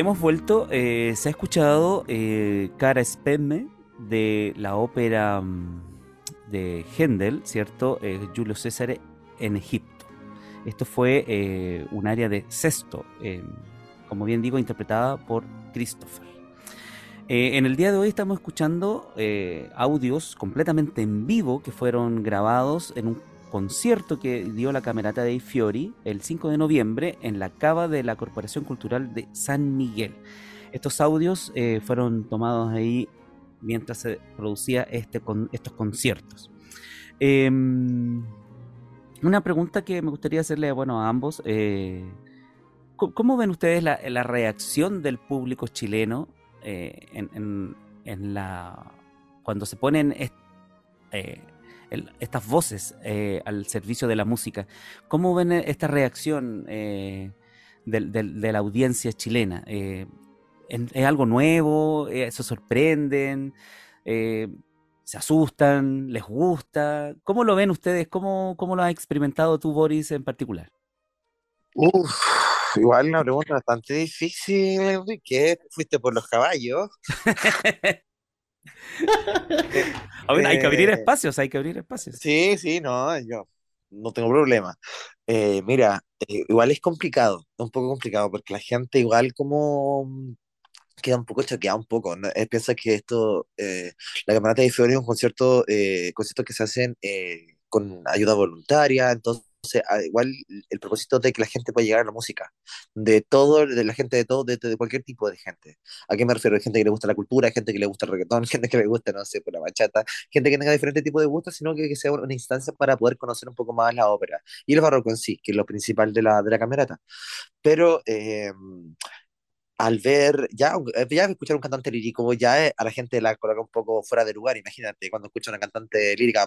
Hemos vuelto, eh, se ha escuchado eh, Cara Spemme de la ópera mm, de Händel, ¿cierto? Eh, Julio César en Egipto. Esto fue un área de sexto, como bien digo, interpretada por Christopher. en el día de hoy estamos escuchando audios completamente en vivo que fueron grabados en un concierto que dio la Camerata dei Fiori el 5 de noviembre en la cava de la Corporación Cultural de San Miguel. Estos audios eh, fueron tomados ahí mientras se producía este estos conciertos. Em, una pregunta que me gustaría hacerle bueno, a ambos. Eh, ¿Cómo ven ustedes la, reacción del público chileno eh, en, la cuando se ponen estas voces eh, al servicio de la música. ¿Cómo ven eh, esta reacción eh, de, la audiencia chilena? ¿Es algo nuevo? ¿Se sorprenden? ¿Se asustan? ¿Les gusta? ¿Cómo lo ven ustedes? ¿Cómo, cómo lo has experimentado tú, Boris, en particular? Uf, igual una pregunta bastante difícil, Enrique. ¿Fuiste por los caballos? hay que abrir eh, espacios, hay que abrir espacios. Sí, sí, no, yo no tengo problema. Eh, mira, eh, igual es complicado, un poco complicado, porque la gente igual como mm, queda un poco choqueada un poco. ¿no? piensa que esto, la Camarata de Fiori es un concierto, concierto que se hacen con ayuda voluntaria, entonces igual el propósito de que la gente pueda llegar a la música, de todo, de la gente de todo, de, cualquier tipo de gente. ¿A qué me refiero? Hay gente que le gusta la cultura, gente que le gusta el reggaetón, gente que le gusta, no sé, por la bachata, gente que tenga diferentes tipos de gustos, sino que, sea una instancia para poder conocer un poco más la ópera. Y el barroco en sí, que es lo principal de la, de la camerata. Pero... Eh, al ver, ya, ya escuchar un cantante lírico, ya a la gente la coloca un poco fuera de lugar. Imagínate cuando escucha una cantante lírica,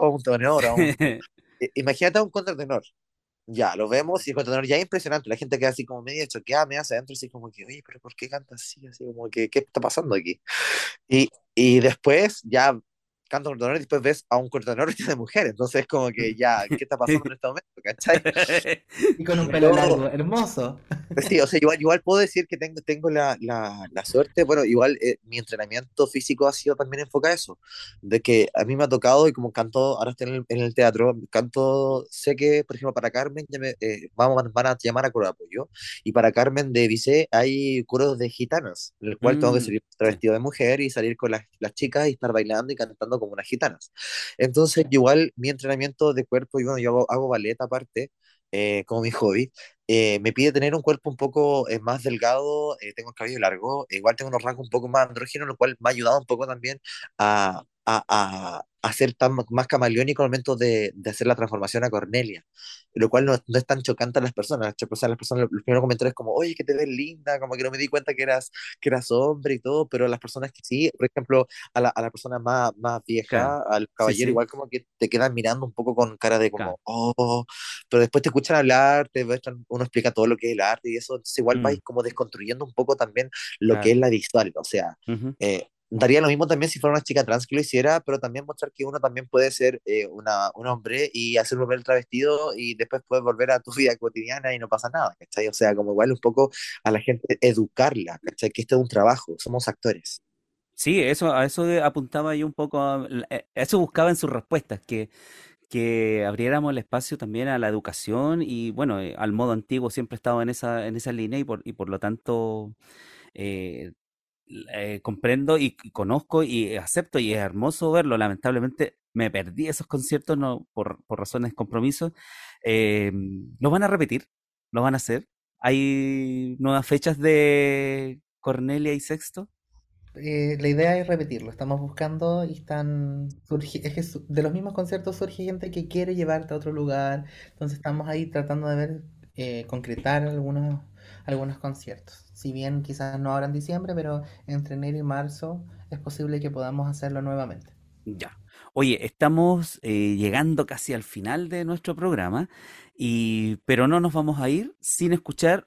o un tenor, un, imagínate a un contratenor. Ya, lo vemos y el contratenor ya es impresionante. La gente queda así como medio choqueada, me hace adentro, así como que, oye, pero ¿por qué canta así? Así como que, ¿qué está pasando aquí? Y, y después ya canta un y después ves a un cortador de mujer. Entonces es como que ya, ¿qué está pasando en este momento? ¿Cachai? Y con un pelo largo, hermoso. Sí, o sea, igual, igual puedo decir que tengo, tengo la, la, la suerte, bueno, igual eh, mi entrenamiento físico ha sido también enfocado a eso, de que a mí me ha tocado y como canto, ahora estoy en el, teatro, canto, sé que, por ejemplo, para Carmen ya me, eh, vamos, van a llamar a coro de apoyo, y para Carmen de Vice hay coros de gitanas, en el cual tengo que mm, salir vestido de mujer y salir con las, las chicas y estar bailando y cantando como unas gitanas. Entonces, igual mi entrenamiento de cuerpo, y bueno, yo hago, hago ballet aparte, eh, como mi hobby, eh, me pide tener un cuerpo un poco eh, más delgado, tengo el cabello largo, igual tengo unos rasgos un poco más andrógenos, lo cual me ha ayudado un poco también a, a, a, ser tan, más camaleónico al momento de, de, hacer la transformación a Cornelia, lo cual no, no es tan chocante a las personas. las personas, los primeros comentarios como, oye, que te ves linda, como que no me di cuenta que eras, que eras hombre y todo, pero las personas que sí, por ejemplo, a la, a la persona más, más vieja, al caballero, igual como que te quedan mirando un poco con cara de como, oh, pero después te escuchan hablar, te uno explica todo lo que es el arte y eso, entonces igual vais como desconstruyendo un poco también lo que es la visual, o sea, eh, daría lo mismo también si fuera una chica trans que lo hiciera, pero también mostrar que uno también puede ser eh, una, un hombre y hacer volver el travestido y después puedes volver a tu vida cotidiana y no pasa nada, ¿cachai? O sea, como igual un poco a la gente educarla, ¿cachai? Que esto es un trabajo, somos actores. Sí, eso, a eso apuntaba yo un poco, eh, eso buscaba en sus respuestas, que, que abriéramos el espacio también a la educación y bueno, eh, al modo antiguo siempre he estado en esa, en esa línea y por, y por lo tanto eh, eh, comprendo y, conozco y acepto y es hermoso verlo. Lamentablemente me perdí esos conciertos no, por, por razones de compromiso. Eh, ¿Los van a repetir? ¿Lo van a hacer? ¿Hay nuevas fechas de Cornelia y Sexto? Eh, la idea es repetirlo, estamos buscando y están es que de los mismos conciertos surge gente que quiere llevarte a otro lugar, entonces estamos ahí tratando de ver, concretar algunos, algunos conciertos si bien quizás no ahora en diciembre, pero entre enero y marzo es posible que podamos hacerlo nuevamente. Ya. Oye, estamos eh, llegando casi al final de nuestro programa, y, pero no nos vamos a ir sin escuchar,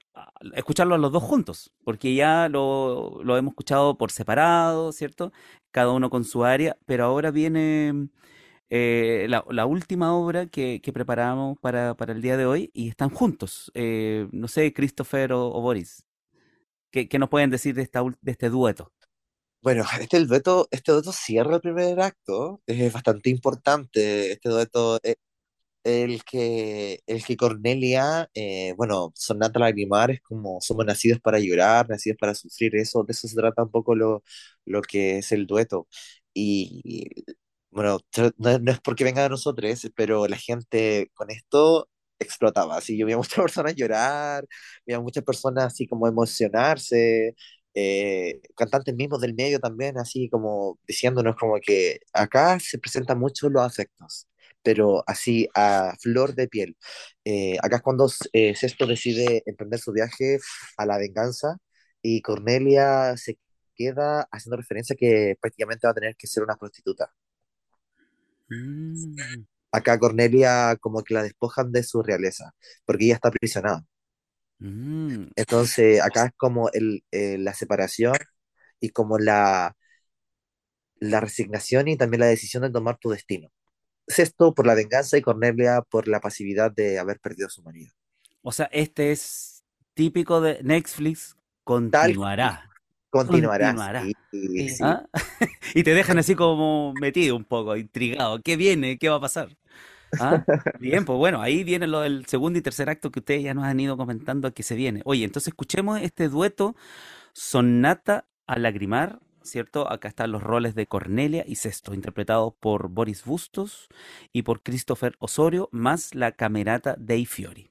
escucharlo a los dos juntos, porque ya lo, lo hemos escuchado por separado, ¿cierto? Cada uno con su área, pero ahora viene eh, la, última obra que, que preparamos para, para, el día de hoy y están juntos. Eh, no sé, Christopher o Boris. ¿Qué, qué nos pueden decir de, esta, de este dueto? Bueno, este, dueto, este dueto cierra el primer acto, es bastante importante. Este dueto, eh, el que, el que Cornelia, eh, bueno, Sonata Lagrimar es como somos nacidos para llorar, nacidos para sufrir, eso, de eso se trata un poco lo, lo que es el dueto. Y bueno, no, no es porque venga de nosotros, pero la gente con esto explotaba. Así yo veía muchas personas llorar, veía muchas personas así como emocionarse, eh, cantantes mismos del medio también, así como diciéndonos como que acá se presentan mucho los afectos, pero así a flor de piel. Eh, acá es cuando eh, Sesto decide emprender su viaje a la venganza y Cornelia se queda haciendo referencia que prácticamente va a tener que ser una prostituta. Mm. Acá Cornelia como que la despojan de su realeza, porque ella está aprisionada. Mm. Entonces, acá es como el, la separación y como la, la resignación y también la decisión de tomar tu destino. Sexto por la venganza y Cornelia por la pasividad de haber perdido a su marido. O sea, este es típico de Netflix, continuará. Continuará. ¿Ah? y te dejan así como metido un poco, intrigado. ¿Qué viene? ¿Qué va a pasar? ¿Ah? Bien, pues bueno, ahí viene lo del segundo y tercer acto que ustedes ya nos han ido comentando que se viene. Oye, entonces escuchemos este dueto Sonata a lagrimar, ¿cierto? Acá están los roles de Cornelia y Sesto, interpretados por Boris Bustos y por Christopher Osorio, más la camerata dei Fiori.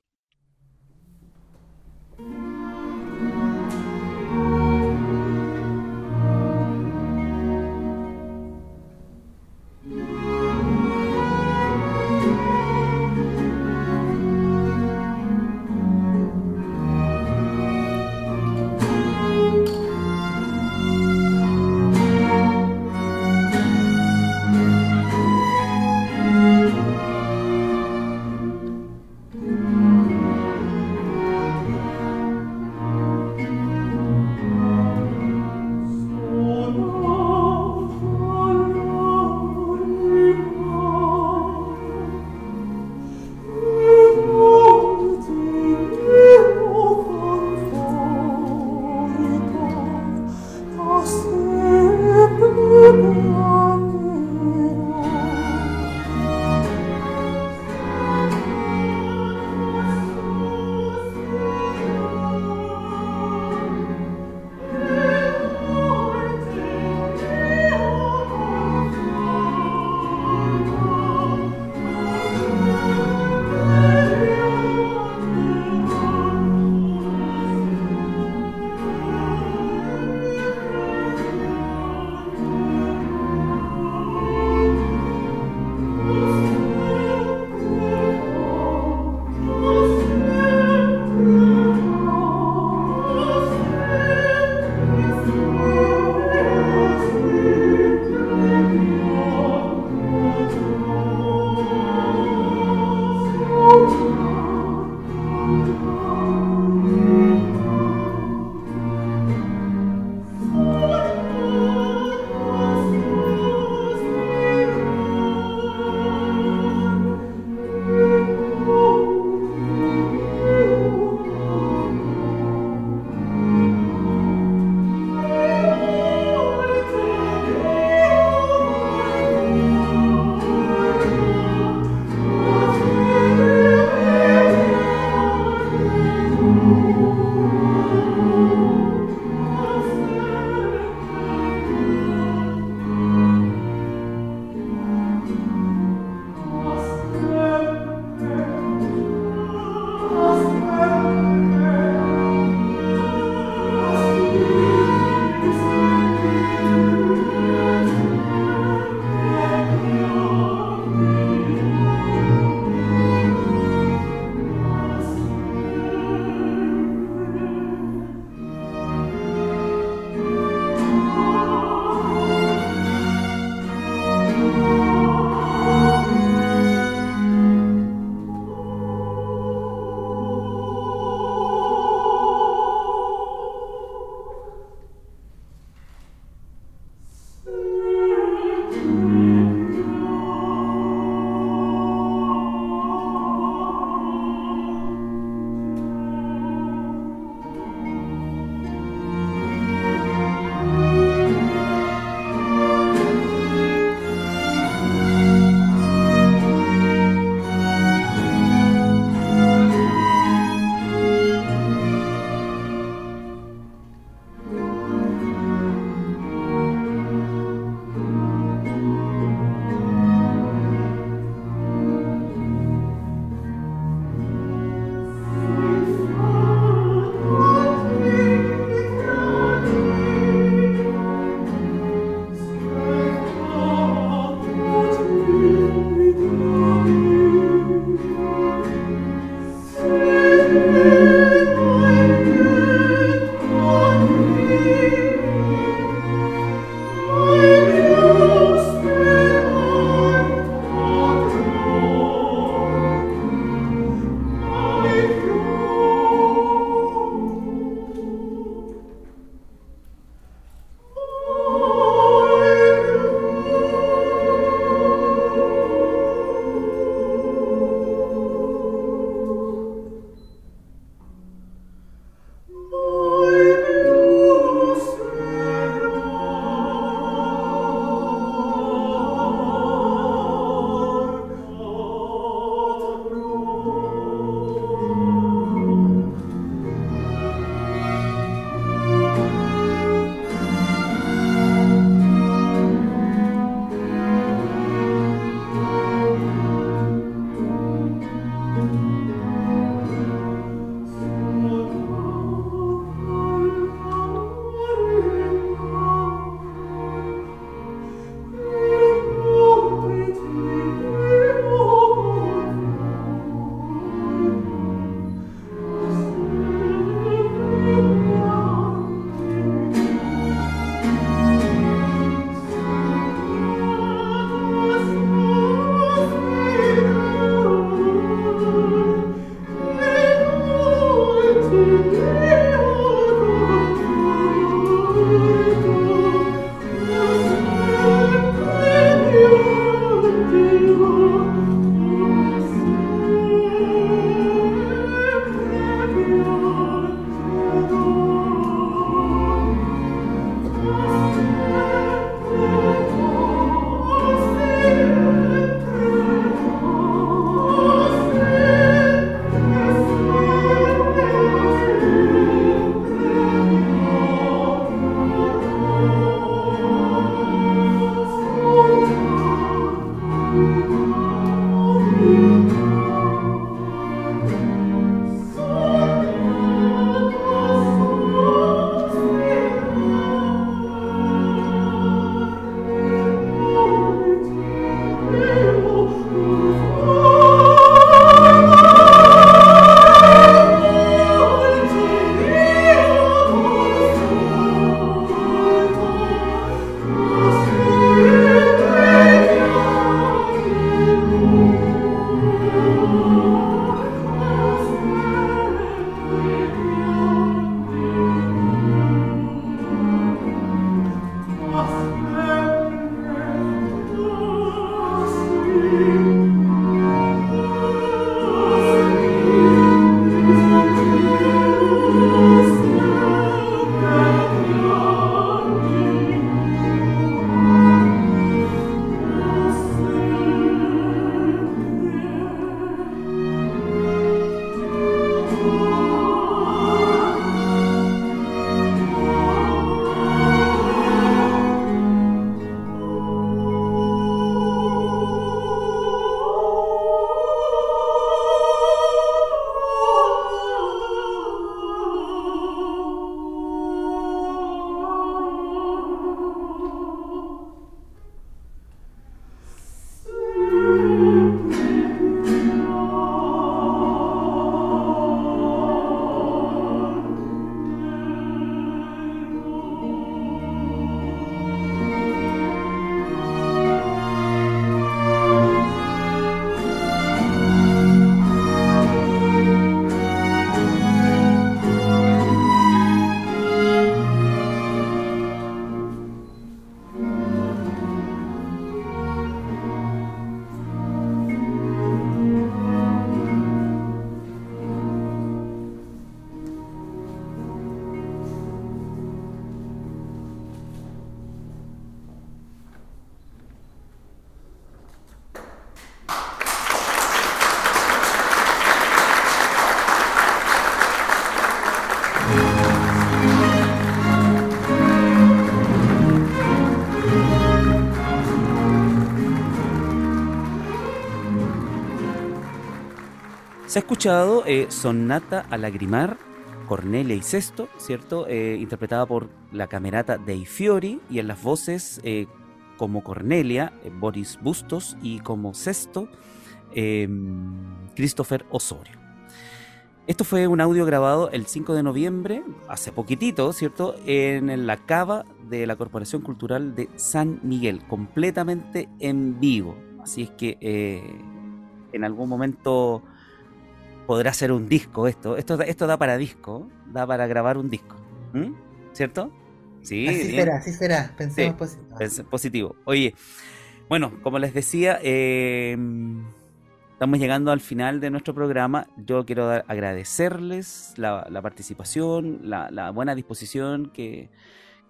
Se ha escuchado eh, Sonata a lagrimar, Cornelia y Sesto, ¿cierto? Eh, interpretada por la camerata Dei Fiori y en las voces eh, como Cornelia, Boris Bustos y como Sesto, em, Christopher Osorio. Esto fue un audio grabado el 5 de noviembre, hace poquitito, ¿cierto? En la cava de la Corporación Cultural de San Miguel, completamente en vivo. Así es que en algún momento podrá ser un disco esto. Esto, esto da para disco, da para grabar un disco. ¿Cierto? Sí. Así será, así será. Pensemos positivo. positivo. Oye, bueno, como les decía, em, estamos llegando al final de nuestro programa. Yo quiero agradecerles la, participación, la, buena disposición que,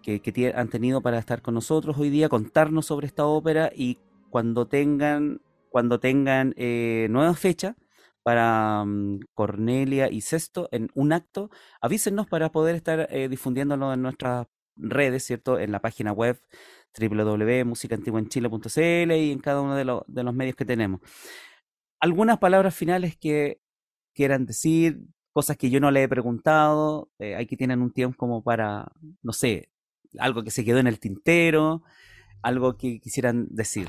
que, han tenido para estar con nosotros hoy día, contarnos sobre esta ópera y cuando tengan, cuando tengan eh, nueva fecha, para mm, Cornelia y Sexto en un acto, avísenos para poder estar eh, difundiéndolo en nuestras redes, ¿cierto? En la página web www.musicaantiguaenchile.cl y en cada uno de, los medios que tenemos. Algunas palabras finales que quieran decir, cosas que yo no le he preguntado, eh, hay que tienen un tiempo como para, no sé, algo que se quedó en el tintero, algo que quisieran decir.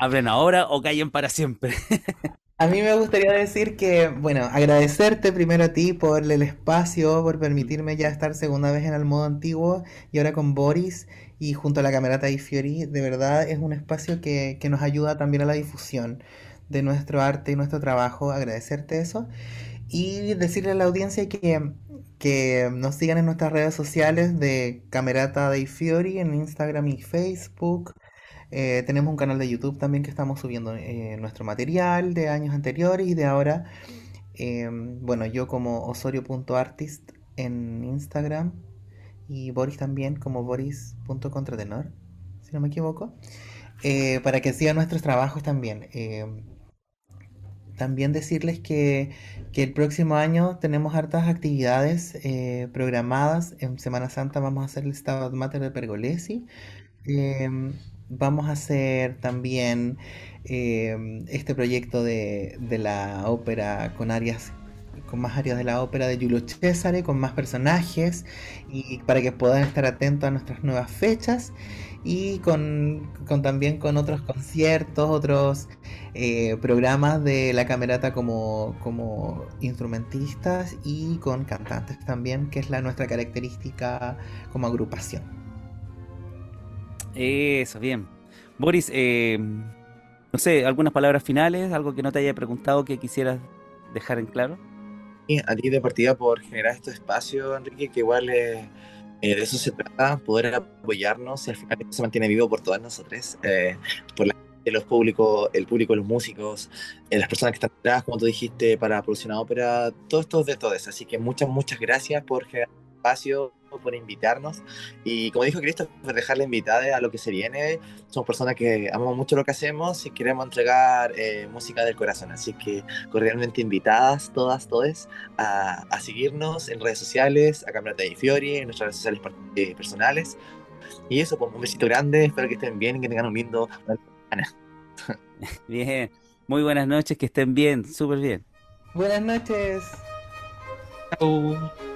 Abren ahora o callen para siempre. A mí me gustaría decir que, bueno, agradecerte primero a ti por el espacio, por permitirme ya estar segunda vez en el modo antiguo y ahora con Boris y junto a la camerata y Fiori. De verdad es un espacio que, que nos ayuda también a la difusión de nuestro arte y nuestro trabajo. Agradecerte eso. Y decirle a la audiencia que, que nos sigan en nuestras redes sociales de Camerata de Fiori en Instagram y Facebook eh, tenemos un canal de YouTube también que estamos subiendo eh, nuestro material de años anteriores y de ahora. Em, bueno, yo como osorio.artist en Instagram y Boris también como boris.contratenor, si no me equivoco, eh, para que sigan nuestros trabajos también. También decirles que, que, el próximo año tenemos hartas actividades programadas. En Semana Santa vamos a hacer el Stabat Mater de Pergolesi. Vamos a hacer también em, este proyecto de, la ópera con áreas con más áreas de la ópera de Giulio Cesare, con más personajes y para que puedan estar atentos a nuestras nuevas fechas y con, también con otros conciertos, otros eh, programas de la camerata como, como instrumentistas y con cantantes también, que es la nuestra característica como agrupación. Eso, bien. Boris, eh, no sé, algunas palabras finales, algo que no te haya preguntado que quisieras dejar en claro. Sí, a ti de partida por generar este espacio, Enrique, que igual eh, de eso se trata, poder apoyarnos y al final se mantiene vivo por todas nosotras, eh, por la los públicos, el público, los músicos, las personas que están atrás, como tú dijiste, para producir una ópera, todo esto de todo eso. Así que muchas, muchas gracias por generar espacio, por invitarnos. Y como dijo Cristo, por dejarle invitada a lo que se viene. Somos personas que amamos mucho lo que hacemos y queremos entregar eh, música del corazón. Así que cordialmente invitadas todas, todos, a, a seguirnos en redes sociales, a Camerata de Fiori, en nuestras redes sociales eh, personales. Y eso, pues un besito grande. Espero que estén bien y que tengan un lindo. Bien, muy buenas noches, que estén bien, súper bien. Buenas noches. Chao.